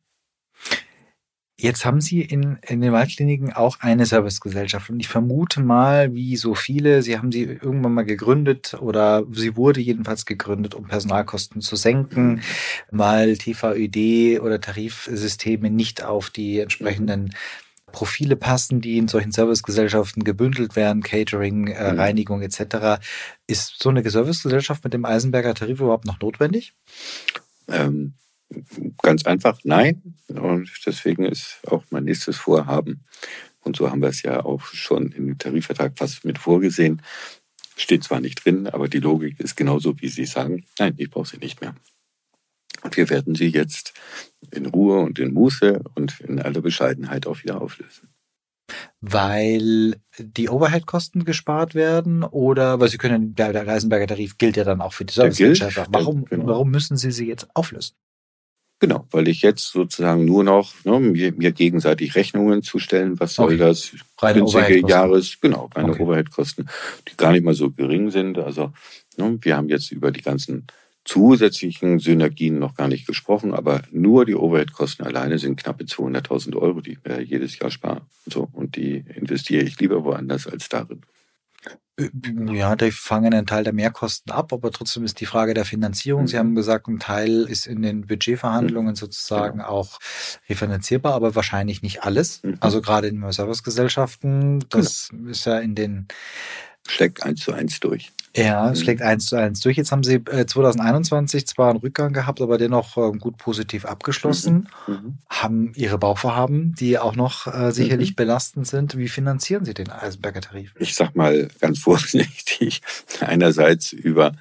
Jetzt haben Sie in, in den Waldkliniken auch eine Servicegesellschaft und ich vermute mal, wie so viele, Sie haben sie irgendwann mal gegründet oder sie wurde jedenfalls gegründet, um Personalkosten zu senken, weil TVÖD oder Tarifsysteme nicht auf die entsprechenden Profile passen, die in solchen Servicegesellschaften gebündelt werden, Catering, äh, mhm. Reinigung etc. Ist so eine Servicegesellschaft mit dem Eisenberger Tarif überhaupt noch notwendig? Ähm, Ganz einfach nein. Und deswegen ist auch mein nächstes Vorhaben, und so haben wir es ja auch schon im Tarifvertrag fast mit vorgesehen, steht zwar nicht drin, aber die Logik ist genauso, wie Sie sagen, nein, ich brauche sie nicht mehr. Und wir werden sie jetzt in Ruhe und in Muße und in aller Bescheidenheit auch wieder auflösen. Weil die Overhead-Kosten gespart werden oder weil Sie können, der, der Reisenberger Tarif gilt ja dann auch für die Servicegesellschaft. Warum, genau. warum müssen Sie sie jetzt auflösen? Genau, weil ich jetzt sozusagen nur noch ne, mir, mir, gegenseitig Rechnungen zustellen, was soll okay. das reine günstige Jahres, genau, reine okay. Overhead-Kosten, die gar nicht mal so gering sind. Also ne, wir haben jetzt über die ganzen zusätzlichen Synergien noch gar nicht gesprochen, aber nur die Overhead-Kosten alleine sind knappe 200.000 Euro, die wir jedes Jahr sparen. So, und die investiere ich lieber woanders als darin. Äh, ja, die fangen einen Teil der Mehrkosten ab, aber trotzdem ist die Frage der Finanzierung. Mhm. Sie haben gesagt, ein Teil ist in den Budgetverhandlungen mhm. sozusagen genau. auch refinanzierbar, aber wahrscheinlich nicht alles. Mhm. Also gerade in Servicegesellschaften, das genau. ist ja in den schlägt eins zu eins durch. Ja, es mhm. schlägt eins zu eins durch. Jetzt haben Sie äh, 2021 zwar einen Rückgang gehabt, aber dennoch äh, gut positiv abgeschlossen. Mhm. mhm. Haben Ihre Bauvorhaben, die auch noch äh, sicherlich mhm. belastend sind. Wie finanzieren Sie den Eisenberger Tarif? Ich sag mal ganz vorsichtig, einerseits über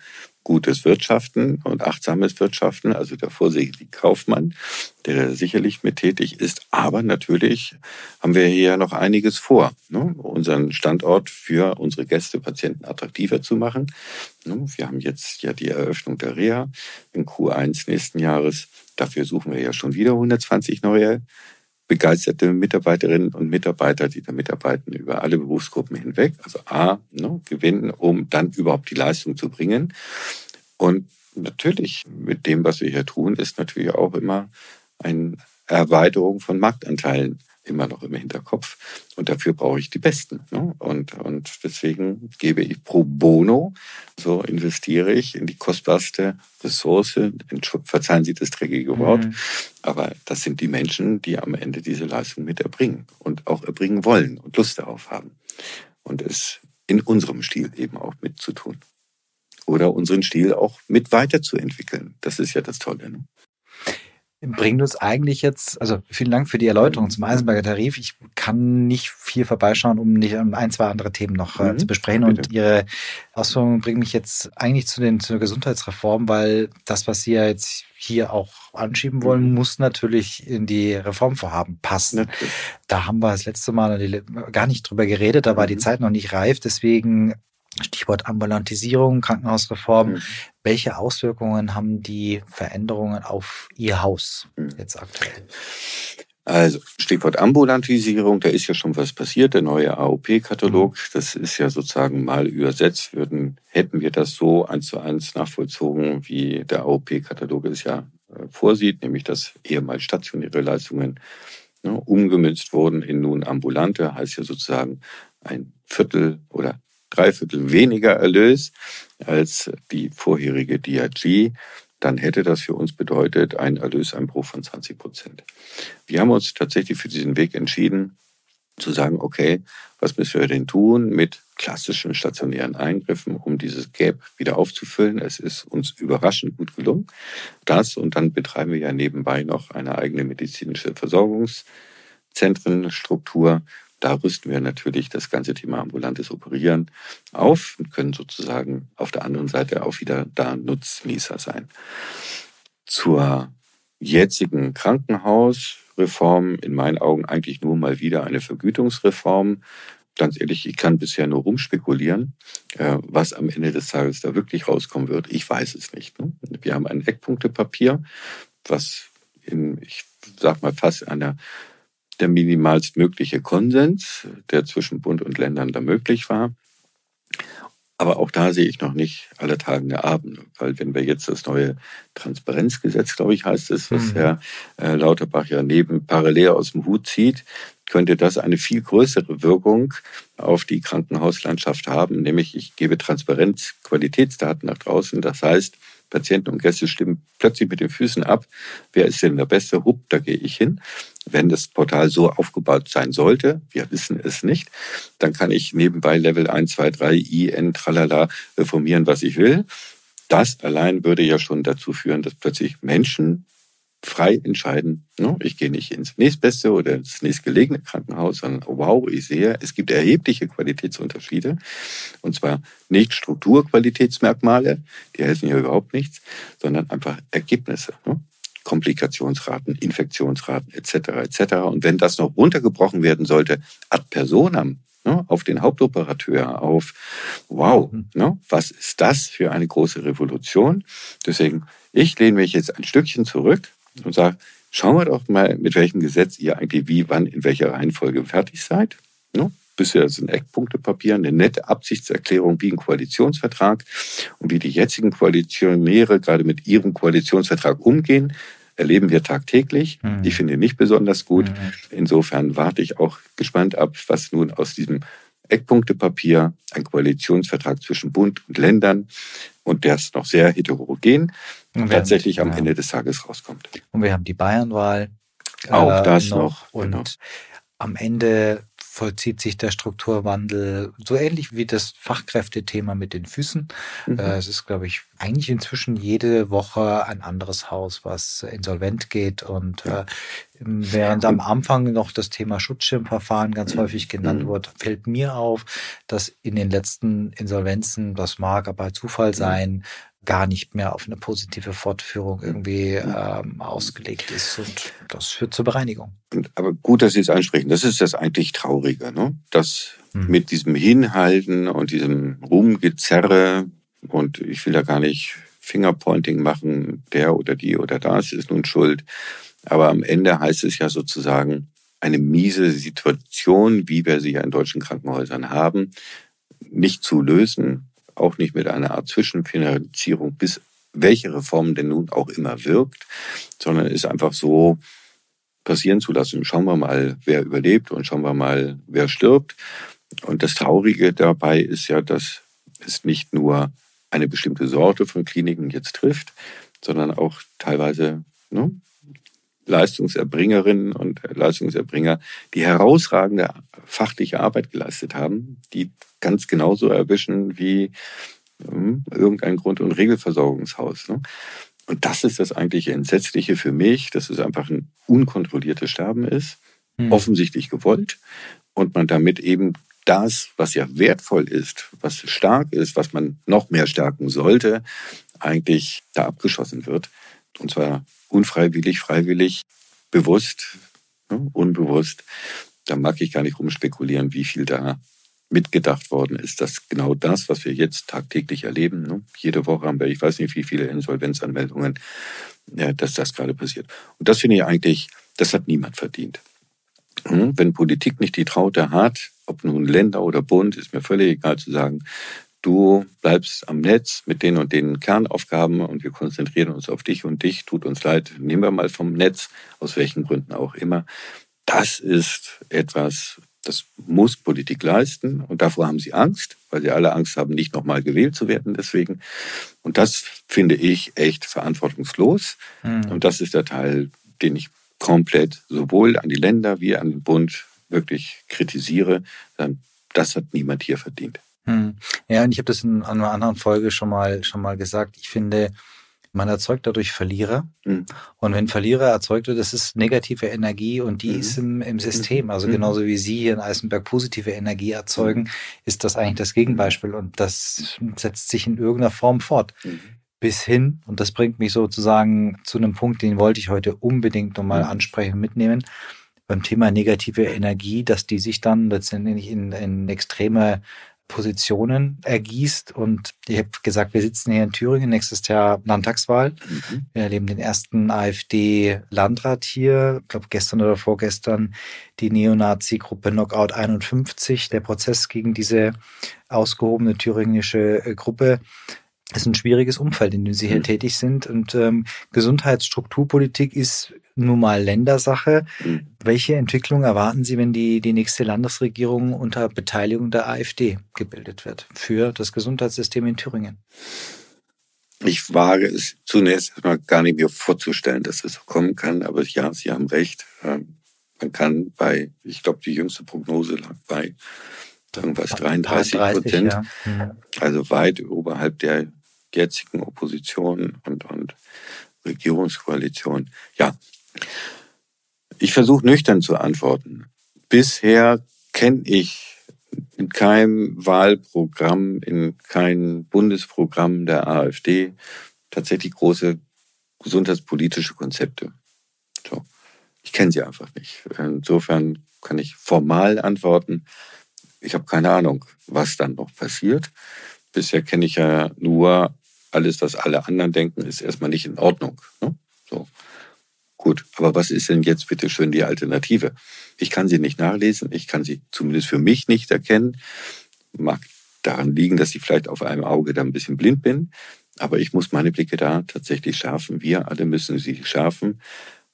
gutes Wirtschaften und achtsames Wirtschaften, also der vorsichtige Kaufmann, der sicherlich mit tätig ist. Aber natürlich haben wir hier noch einiges vor, ne? unseren Standort für unsere Gäste, Patienten attraktiver zu machen. Ne? Wir haben jetzt ja die Eröffnung der Reha in Q1 nächsten Jahres. Dafür suchen wir ja schon wieder 120 neue begeisterte Mitarbeiterinnen und Mitarbeiter, die da mitarbeiten über alle Berufsgruppen hinweg. Also A, ne, gewinnen, um dann überhaupt die Leistung zu bringen. Und natürlich mit dem, was wir hier tun, ist natürlich auch immer eine Erweiterung von Marktanteilen immer noch im Hinterkopf. Und dafür brauche ich die Besten. Ne? Und, und deswegen gebe ich pro bono, so investiere ich in die kostbarste Ressource. Verzeihen Sie das dreckige Wort. Mhm. Aber das sind die Menschen, die am Ende diese Leistung mit erbringen und auch erbringen wollen und Lust darauf haben. Und es in unserem Stil eben auch mitzutun. Oder unseren Stil auch mit weiterzuentwickeln. Das ist ja das Tolle. Ne? Bringt uns eigentlich jetzt, also vielen Dank für die Erläuterung zum Eisenberger Tarif. Ich kann nicht viel vorbeischauen, um nicht ein, zwei andere Themen noch äh, mhm. zu besprechen. Bitte. Und Ihre Ausführungen bringen mich jetzt eigentlich zu den zur Gesundheitsreform, weil das, was Sie ja jetzt hier auch anschieben wollen, mhm. muss natürlich in die Reformvorhaben passen. Natürlich. Da haben wir das letzte Mal gar nicht drüber geredet, da war die mhm. Zeit noch nicht reif. Deswegen Stichwort Ambulantisierung, Krankenhausreform. Mhm. Welche Auswirkungen haben die Veränderungen auf Ihr Haus mhm. jetzt aktuell? Also Stichwort Ambulantisierung, da ist ja schon was passiert, der neue AOP-Katalog, mhm. das ist ja sozusagen mal übersetzt, würden, hätten wir das so eins zu eins nachvollzogen, wie der AOP-Katalog es ja äh, vorsieht, nämlich dass ehemals stationäre Leistungen ne, umgemünzt wurden in nun ambulante, heißt ja sozusagen ein Viertel oder Dreiviertel weniger Erlös als die vorherige DRG, dann hätte das für uns bedeutet ein Erlöseinbruch von 20 Prozent. Wir haben uns tatsächlich für diesen Weg entschieden, zu sagen, okay, was müssen wir denn tun mit klassischen stationären Eingriffen, um dieses Gap wieder aufzufüllen. Es ist uns überraschend gut gelungen. Das und dann betreiben wir ja nebenbei noch eine eigene medizinische Versorgungszentrenstruktur, da rüsten wir natürlich das ganze Thema ambulantes Operieren auf und können sozusagen auf der anderen Seite auch wieder da Nutznießer sein. Zur jetzigen Krankenhausreform in meinen Augen eigentlich nur mal wieder eine Vergütungsreform. Ganz ehrlich, ich kann bisher nur rumspekulieren, äh, was am Ende des Tages da wirklich rauskommen wird. Ich weiß es nicht. Ne? Wir haben ein Eckpunktepapier, was in, ich sag mal, fast einer der minimalstmögliche Konsens, der zwischen Bund und Ländern da möglich war. Aber auch da sehe ich noch nicht alle tagende Abend, weil wenn wir jetzt das neue Transparenzgesetz, glaube ich, heißt es, was mhm. Herr äh, Lauterbach ja neben parallel aus dem Hut zieht, könnte das eine viel größere Wirkung auf die Krankenhauslandschaft haben, nämlich ich gebe Transparenz, Qualitätsdaten nach draußen. Das heißt, Patienten und Gäste stimmen plötzlich mit den Füßen ab. Wer ist denn der Beste? Hupp, da gehe ich hin. Wenn das Portal so aufgebaut sein sollte, wir wissen es nicht, dann kann ich nebenbei Level 1, 2, 3, IN, tralala reformieren, was ich will. Das allein würde ja schon dazu führen, dass plötzlich Menschen frei entscheiden. Ne? Ich gehe nicht ins nächstbeste oder ins nächstgelegene Krankenhaus, sondern wow, ich sehe, es gibt erhebliche Qualitätsunterschiede. Und zwar nicht Strukturqualitätsmerkmale, die helfen ja überhaupt nichts, sondern einfach Ergebnisse. Ne? Komplikationsraten, Infektionsraten etc. etc. Und wenn das noch runtergebrochen werden sollte ad personam, ne, auf den Hauptoperateur, auf wow, mhm. ne, was ist das für eine große Revolution? Deswegen, ich lehne mich jetzt ein Stückchen zurück und sage, schauen wir doch mal, mit welchem Gesetz ihr eigentlich wie, wann, in welcher Reihenfolge fertig seid. Ne? Bisher sind Eckpunktepapier, eine nette Absichtserklärung wie ein Koalitionsvertrag und wie die jetzigen Koalitionäre gerade mit ihrem Koalitionsvertrag umgehen, erleben wir tagtäglich. Mhm. Ich finde nicht besonders gut. Mhm. Insofern warte ich auch gespannt ab, was nun aus diesem Eckpunktepapier, ein Koalitionsvertrag zwischen Bund und Ländern und der ist noch sehr heterogen, tatsächlich haben, am ja. Ende des Tages rauskommt. Und wir haben die Bayernwahl. Auch äh, das noch. noch. Und genau. am Ende vollzieht sich der Strukturwandel so ähnlich wie das Fachkräftethema mit den Füßen. Mhm. Äh, es ist, glaube ich, eigentlich inzwischen jede Woche ein anderes Haus, was insolvent geht. Und ja. äh, während am Anfang noch das Thema Schutzschirmverfahren ganz mhm. häufig genannt mhm. wird, fällt mir auf, dass in den letzten Insolvenzen, das mag aber Zufall mhm. sein, gar nicht mehr auf eine positive Fortführung irgendwie ähm, ausgelegt ist. Und das führt zur Bereinigung. Aber gut, dass Sie es ansprechen. Das ist das eigentlich Traurige, ne? dass hm. mit diesem Hinhalten und diesem Rumgezerre und ich will da gar nicht Fingerpointing machen, der oder die oder das ist nun schuld. Aber am Ende heißt es ja sozusagen, eine miese Situation, wie wir sie ja in deutschen Krankenhäusern haben, nicht zu lösen, auch nicht mit einer Art Zwischenfinanzierung, bis welche Reform denn nun auch immer wirkt, sondern ist einfach so passieren zu lassen. Schauen wir mal, wer überlebt und schauen wir mal, wer stirbt. Und das Traurige dabei ist ja, dass es nicht nur eine bestimmte Sorte von Kliniken jetzt trifft, sondern auch teilweise ne, Leistungserbringerinnen und Leistungserbringer, die herausragende fachliche Arbeit geleistet haben, die ganz genauso erwischen wie hm, irgendein Grund- und Regelversorgungshaus. Ne? Und das ist das eigentliche Entsetzliche für mich, dass es einfach ein unkontrolliertes Sterben ist, hm. offensichtlich gewollt, und man damit eben das, was ja wertvoll ist, was stark ist, was man noch mehr stärken sollte, eigentlich da abgeschossen wird. Und zwar unfreiwillig, freiwillig, bewusst, ne, unbewusst. Da mag ich gar nicht rumspekulieren, wie viel da mitgedacht worden ist, dass genau das, was wir jetzt tagtäglich erleben, ne, jede Woche haben wir, ich weiß nicht, wie viele Insolvenzanmeldungen, ja, dass das gerade passiert. Und das finde ich eigentlich, das hat niemand verdient. Hm, wenn Politik nicht die Traute hat, ob nun Länder oder Bund, ist mir völlig egal zu sagen, du bleibst am Netz mit den und den Kernaufgaben und wir konzentrieren uns auf dich und dich, tut uns leid, nehmen wir mal vom Netz, aus welchen Gründen auch immer. Das ist etwas, das muss Politik leisten und davor haben sie Angst, weil sie alle Angst haben, nicht nochmal gewählt zu werden deswegen. Und das finde ich echt verantwortungslos mhm. und das ist der Teil, den ich komplett sowohl an die Länder wie an den Bund wirklich kritisiere. Das hat niemand hier verdient. Hm. Ja, und ich habe das in einer anderen Folge schon mal, schon mal gesagt. Ich finde, man erzeugt dadurch Verlierer. Mhm. Und wenn Verlierer erzeugt wird, das ist negative Energie und die mhm. ist im, im System. Also mhm. genauso wie Sie hier in Eisenberg positive Energie erzeugen, mhm. ist das eigentlich das Gegenbeispiel. Und das setzt sich in irgendeiner Form fort. Mhm. Bis hin, und das bringt mich sozusagen zu einem Punkt, den wollte ich heute unbedingt nochmal mhm. ansprechen, mitnehmen. Beim Thema negative Energie, dass die sich dann letztendlich in, in extreme Positionen ergießt. Und ich habe gesagt, wir sitzen hier in Thüringen, nächstes Jahr Landtagswahl. Mhm. Wir erleben den ersten AfD-Landrat hier. Ich glaube, gestern oder vorgestern die Neonazi-Gruppe Knockout 51. Der Prozess gegen diese ausgehobene thüringische äh, Gruppe ist ein schwieriges Umfeld, in dem sie hier mhm. tätig sind. Und ähm, Gesundheitsstrukturpolitik ist nun mal Ländersache. Mhm. Welche Entwicklung erwarten Sie, wenn die, die nächste Landesregierung unter Beteiligung der AfD gebildet wird für das Gesundheitssystem in Thüringen? Ich wage es zunächst erstmal gar nicht mir vorzustellen, dass es so kommen kann, aber ja, Sie haben recht. Ähm, man kann bei, ich glaube, die jüngste Prognose lag bei irgendwas 33 Prozent, ja. Mhm. also weit oberhalb der jetzigen Opposition und, und Regierungskoalition. Ja, ich versuche nüchtern zu antworten. Bisher kenne ich in keinem Wahlprogramm, in keinem Bundesprogramm der AfD tatsächlich große gesundheitspolitische Konzepte. So. Ich kenne sie einfach nicht. Insofern kann ich formal antworten. Ich habe keine Ahnung, was dann noch passiert. Bisher kenne ich ja nur alles, was alle anderen denken, ist erstmal nicht in Ordnung. Ne? So. Gut, aber was ist denn jetzt bitte schön die Alternative? Ich kann sie nicht nachlesen, ich kann sie zumindest für mich nicht erkennen. Mag daran liegen, dass ich vielleicht auf einem Auge da ein bisschen blind bin, aber ich muss meine Blicke da tatsächlich schärfen. Wir alle müssen sie schärfen.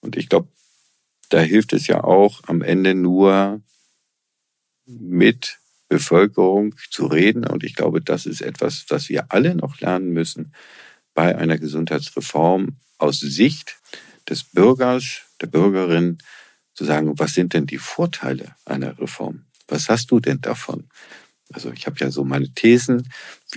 Und ich glaube, da hilft es ja auch am Ende nur mit Bevölkerung zu reden. Und ich glaube, das ist etwas, was wir alle noch lernen müssen bei einer Gesundheitsreform aus Sicht des Bürgers, der Bürgerin, zu sagen, was sind denn die Vorteile einer Reform? Was hast du denn davon? Also ich habe ja so meine Thesen.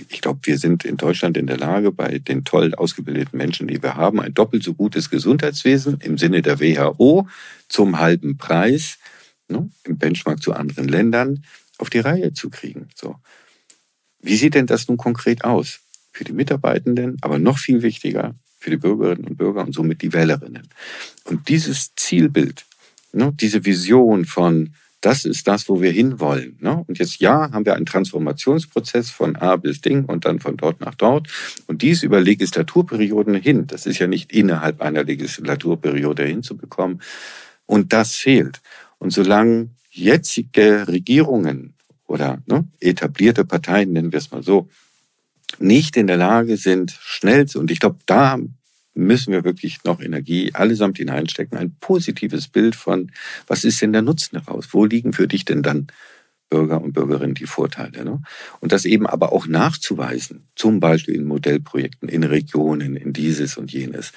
Ich glaube, wir sind in Deutschland in der Lage, bei den toll ausgebildeten Menschen, die wir haben, ein doppelt so gutes Gesundheitswesen im Sinne der WHO zum halben Preis ne, im Benchmark zu anderen Ländern auf die Reihe zu kriegen. So. Wie sieht denn das nun konkret aus? Für die Mitarbeitenden, aber noch viel wichtiger für die Bürgerinnen und Bürger und somit die Wählerinnen. Und dieses Zielbild, ne, diese Vision von das ist das, wo wir hinwollen. Ne? Und jetzt ja, haben wir einen Transformationsprozess von A bis Ding und dann von dort nach dort. Und dies über Legislaturperioden hin. Das ist ja nicht innerhalb einer Legislaturperiode hinzubekommen. Und das fehlt. Und solange jetzige Regierungen oder ne, etablierte Parteien, nennen wir es mal so, nicht in der Lage sind, schnell zu, und ich glaube, da müssen wir wirklich noch Energie allesamt hineinstecken, ein positives Bild von, was ist denn der Nutzen daraus? Wo liegen für dich denn dann Bürger und Bürgerinnen die Vorteile? Ne? Und das eben aber auch nachzuweisen, zum Beispiel in Modellprojekten, in Regionen, in dieses und jenes.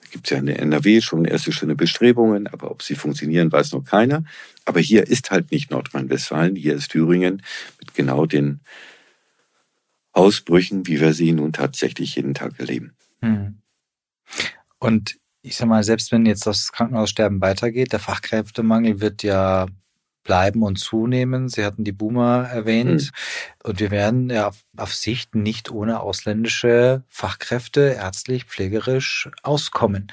Da gibt es ja in der NRW schon erste schöne Bestrebungen, aber ob sie funktionieren, weiß noch keiner. Aber hier ist halt nicht Nordrhein-Westfalen, hier ist Thüringen mit genau den Ausbrüchen, wie wir sie nun tatsächlich jeden Tag erleben. Hm. Und ich sag mal, selbst wenn jetzt das Krankenhaussterben weitergeht, der Fachkräftemangel wird ja bleiben und zunehmen. Sie hatten die Boomer erwähnt. Mhm. Und wir werden ja auf, auf, Sicht nicht ohne ausländische Fachkräfte ärztlich, pflegerisch auskommen.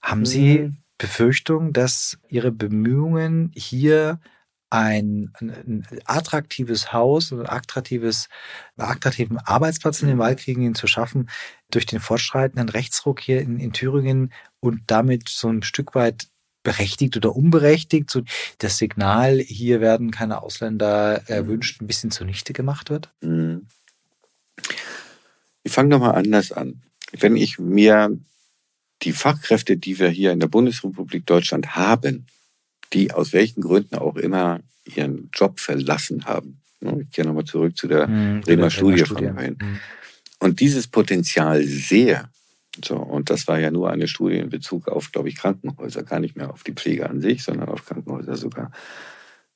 Haben mhm. Sie Befürchtung, dass Ihre Bemühungen hier ein, ein, attraktives Haus, ein attraktives, einen attraktiven Arbeitsplatz in den Waldkriegen zu schaffen, durch den fortschreitenden Rechtsruck hier in, in Thüringen und damit so ein Stück weit berechtigt oder unberechtigt, so das Signal, hier werden keine Ausländer erwünscht, ein bisschen zunichte gemacht wird? Mhm. Ich fange nochmal anders an. Wenn ich mir die Fachkräfte, die wir hier in der Bundesrepublik Deutschland haben, die aus welchen Gründen auch immer ihren Job verlassen haben. Ne, ich gehe nochmal zurück zu der mhm, Bremer Studie von vorhin. Mhm. Und dieses Potenzial sehr, so, und das war ja nur eine Studie in Bezug auf, glaube ich, Krankenhäuser, gar nicht mehr auf die Pflege an sich, sondern auf Krankenhäuser sogar.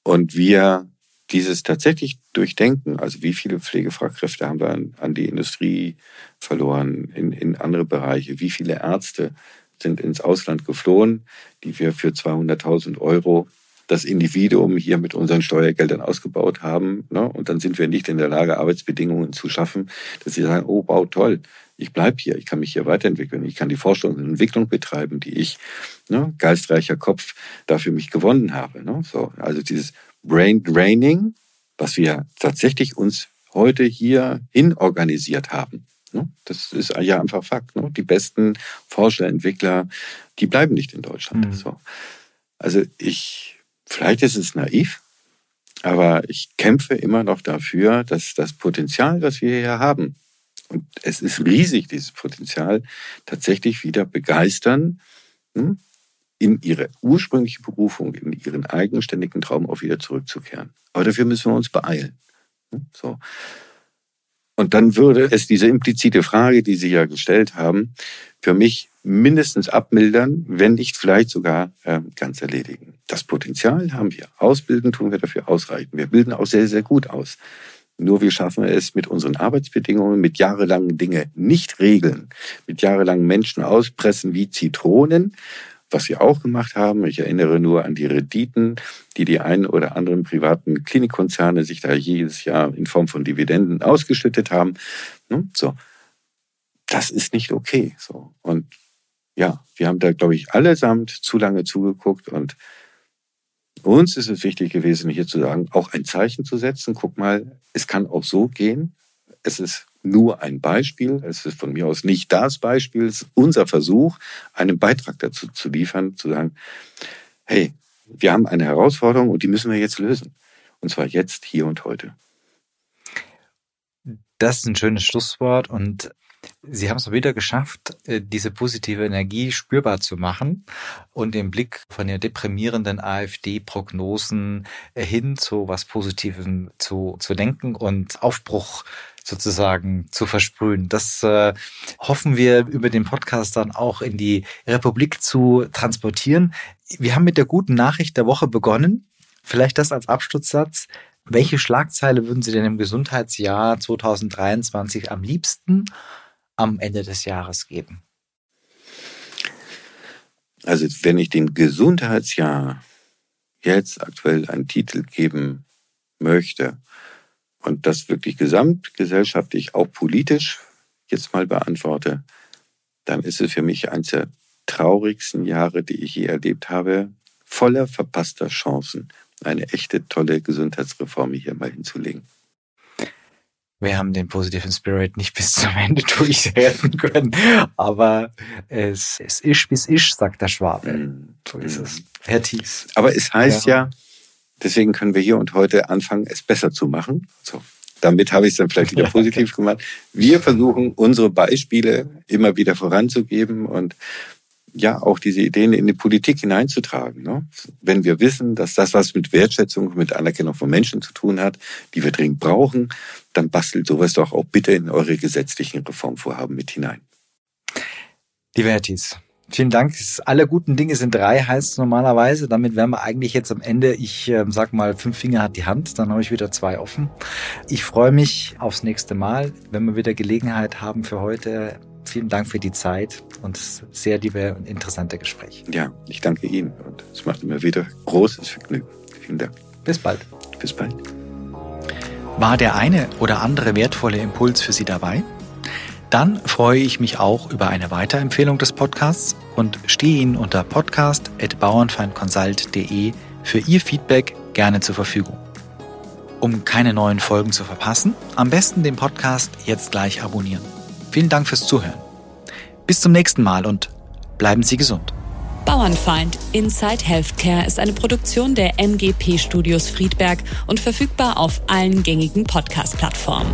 Und wir dieses tatsächlich durchdenken, also wie viele Pflegefachkräfte haben wir an, an die Industrie verloren, in, in andere Bereiche, wie viele Ärzte sind ins Ausland geflohen, die wir für 200.000 Euro das Individuum hier mit unseren Steuergeldern ausgebaut haben. Ne? Und dann sind wir nicht in der Lage, Arbeitsbedingungen zu schaffen, dass sie sagen, oh, wow, toll, ich bleibe hier, ich kann mich hier weiterentwickeln, ich kann die Forschung und Entwicklung betreiben, die ich, ne, geistreicher Kopf, dafür mich gewonnen habe. Ne? So, also dieses Brain Draining, was wir tatsächlich uns heute hier hin organisiert haben. Ne? Das ist ja einfach Fakt. Ne? Die besten Forscher, Entwickler, die bleiben nicht in Deutschland. Mhm. So. Also ich, vielleicht ist es naiv, aber ich kämpfe immer noch dafür, dass das Potenzial, was wir hier haben, und es ist riesig, dieses Potenzial, tatsächlich wieder begeistern, hm, in ihre ursprüngliche Berufung, in ihren eigenständigen Traum auch wieder zurückzukehren. Aber dafür müssen wir uns beeilen. Hm, so. Und dann würde es diese implizite Frage, die Sie ja gestellt haben, für mich mindestens abmildern, wenn nicht vielleicht sogar äh, ganz erledigen. Das Potenzial haben wir. Ausbilden tun wir dafür ausreichend. Wir bilden auch sehr, sehr gut aus. Nur wir schaffen es mit unseren Arbeitsbedingungen, mit jahrelangen Dinge nicht regeln, mit jahrelangen Menschen auspressen wie Zitronen was wir auch gemacht haben, ich erinnere nur an die Renditen, die die einen oder anderen privaten Klinikkonzerne sich da jedes Jahr in Form von Dividenden ausgeschüttet haben. Ne? So, das ist nicht okay. So und ja, wir haben da, glaube ich, allesamt zu lange zugeguckt und uns ist es wichtig gewesen, hier zu sagen, auch ein Zeichen zu setzen. Guck mal, es kann auch so gehen. Es ist nur ein Beispiel. Es ist von mir aus nicht das Beispiel. Es ist unser Versuch, einen Beitrag dazu zu liefern, zu sagen, hey, wir haben eine Herausforderung und die müssen wir jetzt lösen. Und zwar jetzt, hier und heute. Das ist ein schönes Schlusswort und Sie haben es wieder geschafft, äh, diese positive Energie spürbar zu machen und den Blick von den deprimierenden AfD-Prognosen äh, hin zu was Positivem zu, zu denken und Aufbruch sozusagen zu versprühen. Das äh, hoffen wir über den Podcast dann auch in die Republik zu transportieren. Wir haben mit der guten Nachricht der Woche begonnen. Vielleicht das als Abschlusssatz. Welche Schlagzeile würden Sie denn im Gesundheitsjahr 2023 am liebsten am Ende des Jahres geben? Also wenn ich dem Gesundheitsjahr jetzt aktuell einen Titel geben möchte und das wirklich gesamtgesellschaftlich, auch politisch jetzt mal beantworte, dann ist es für mich eines der traurigsten Jahre, die ich je erlebt habe, voller verpasster Chancen, eine echte tolle Gesundheitsreform hier mal hinzulegen wir haben den positiven Spirit nicht bis zum Ende durchhalten können. Aber es, es ist, wie es ist, sagt der Schwabe. Mm. So ist es. Herr Thies. Aber es heißt ja. ja, deswegen können wir hier und heute anfangen, es besser zu machen. So. Damit habe ich es dann vielleicht wieder positiv gemacht. Wir versuchen, unsere Beispiele immer wieder voranzugeben und ja auch diese Ideen in die Politik hineinzutragen. Ne? Wenn wir wissen, dass das was mit Wertschätzung, mit Anerkennung von Menschen zu tun hat, die wir dringend brauchen, dann bastelt sowas doch auch bitte in eure gesetzlichen Reformvorhaben mit hinein. Lieber Herr Thies, vielen Dank. Alle guten Dinge sind drei, heißt es normalerweise. Damit wären wir eigentlich jetzt am Ende. Ich äh, sag mal, fünf Finger hat die Hand, dann habe ich wieder zwei offen. Ich freue mich aufs nächste Mal, wenn wir wieder Gelegenheit haben für heute vielen Dank für die Zeit und das sehr liebe und interessante Gespräch. Ja, ich danke Ihnen und es macht immer wieder großes Vergnügen. Vielen Dank. Bis bald. Bis bald. War der eine oder andere wertvolle Impuls für Sie dabei? Dann freue ich mich auch über eine Weiterempfehlung des Podcasts und stehe Ihnen unter podcast.bauernfeindconsult.de für Ihr Feedback gerne zur Verfügung. Um keine neuen Folgen zu verpassen, am besten den Podcast jetzt gleich abonnieren. Vielen Dank fürs Zuhören. Bis zum nächsten Mal und bleiben Sie gesund. Bauernfeind Inside Healthcare ist eine Produktion der MGP Studios Friedberg und verfügbar auf allen gängigen Podcast-Plattformen.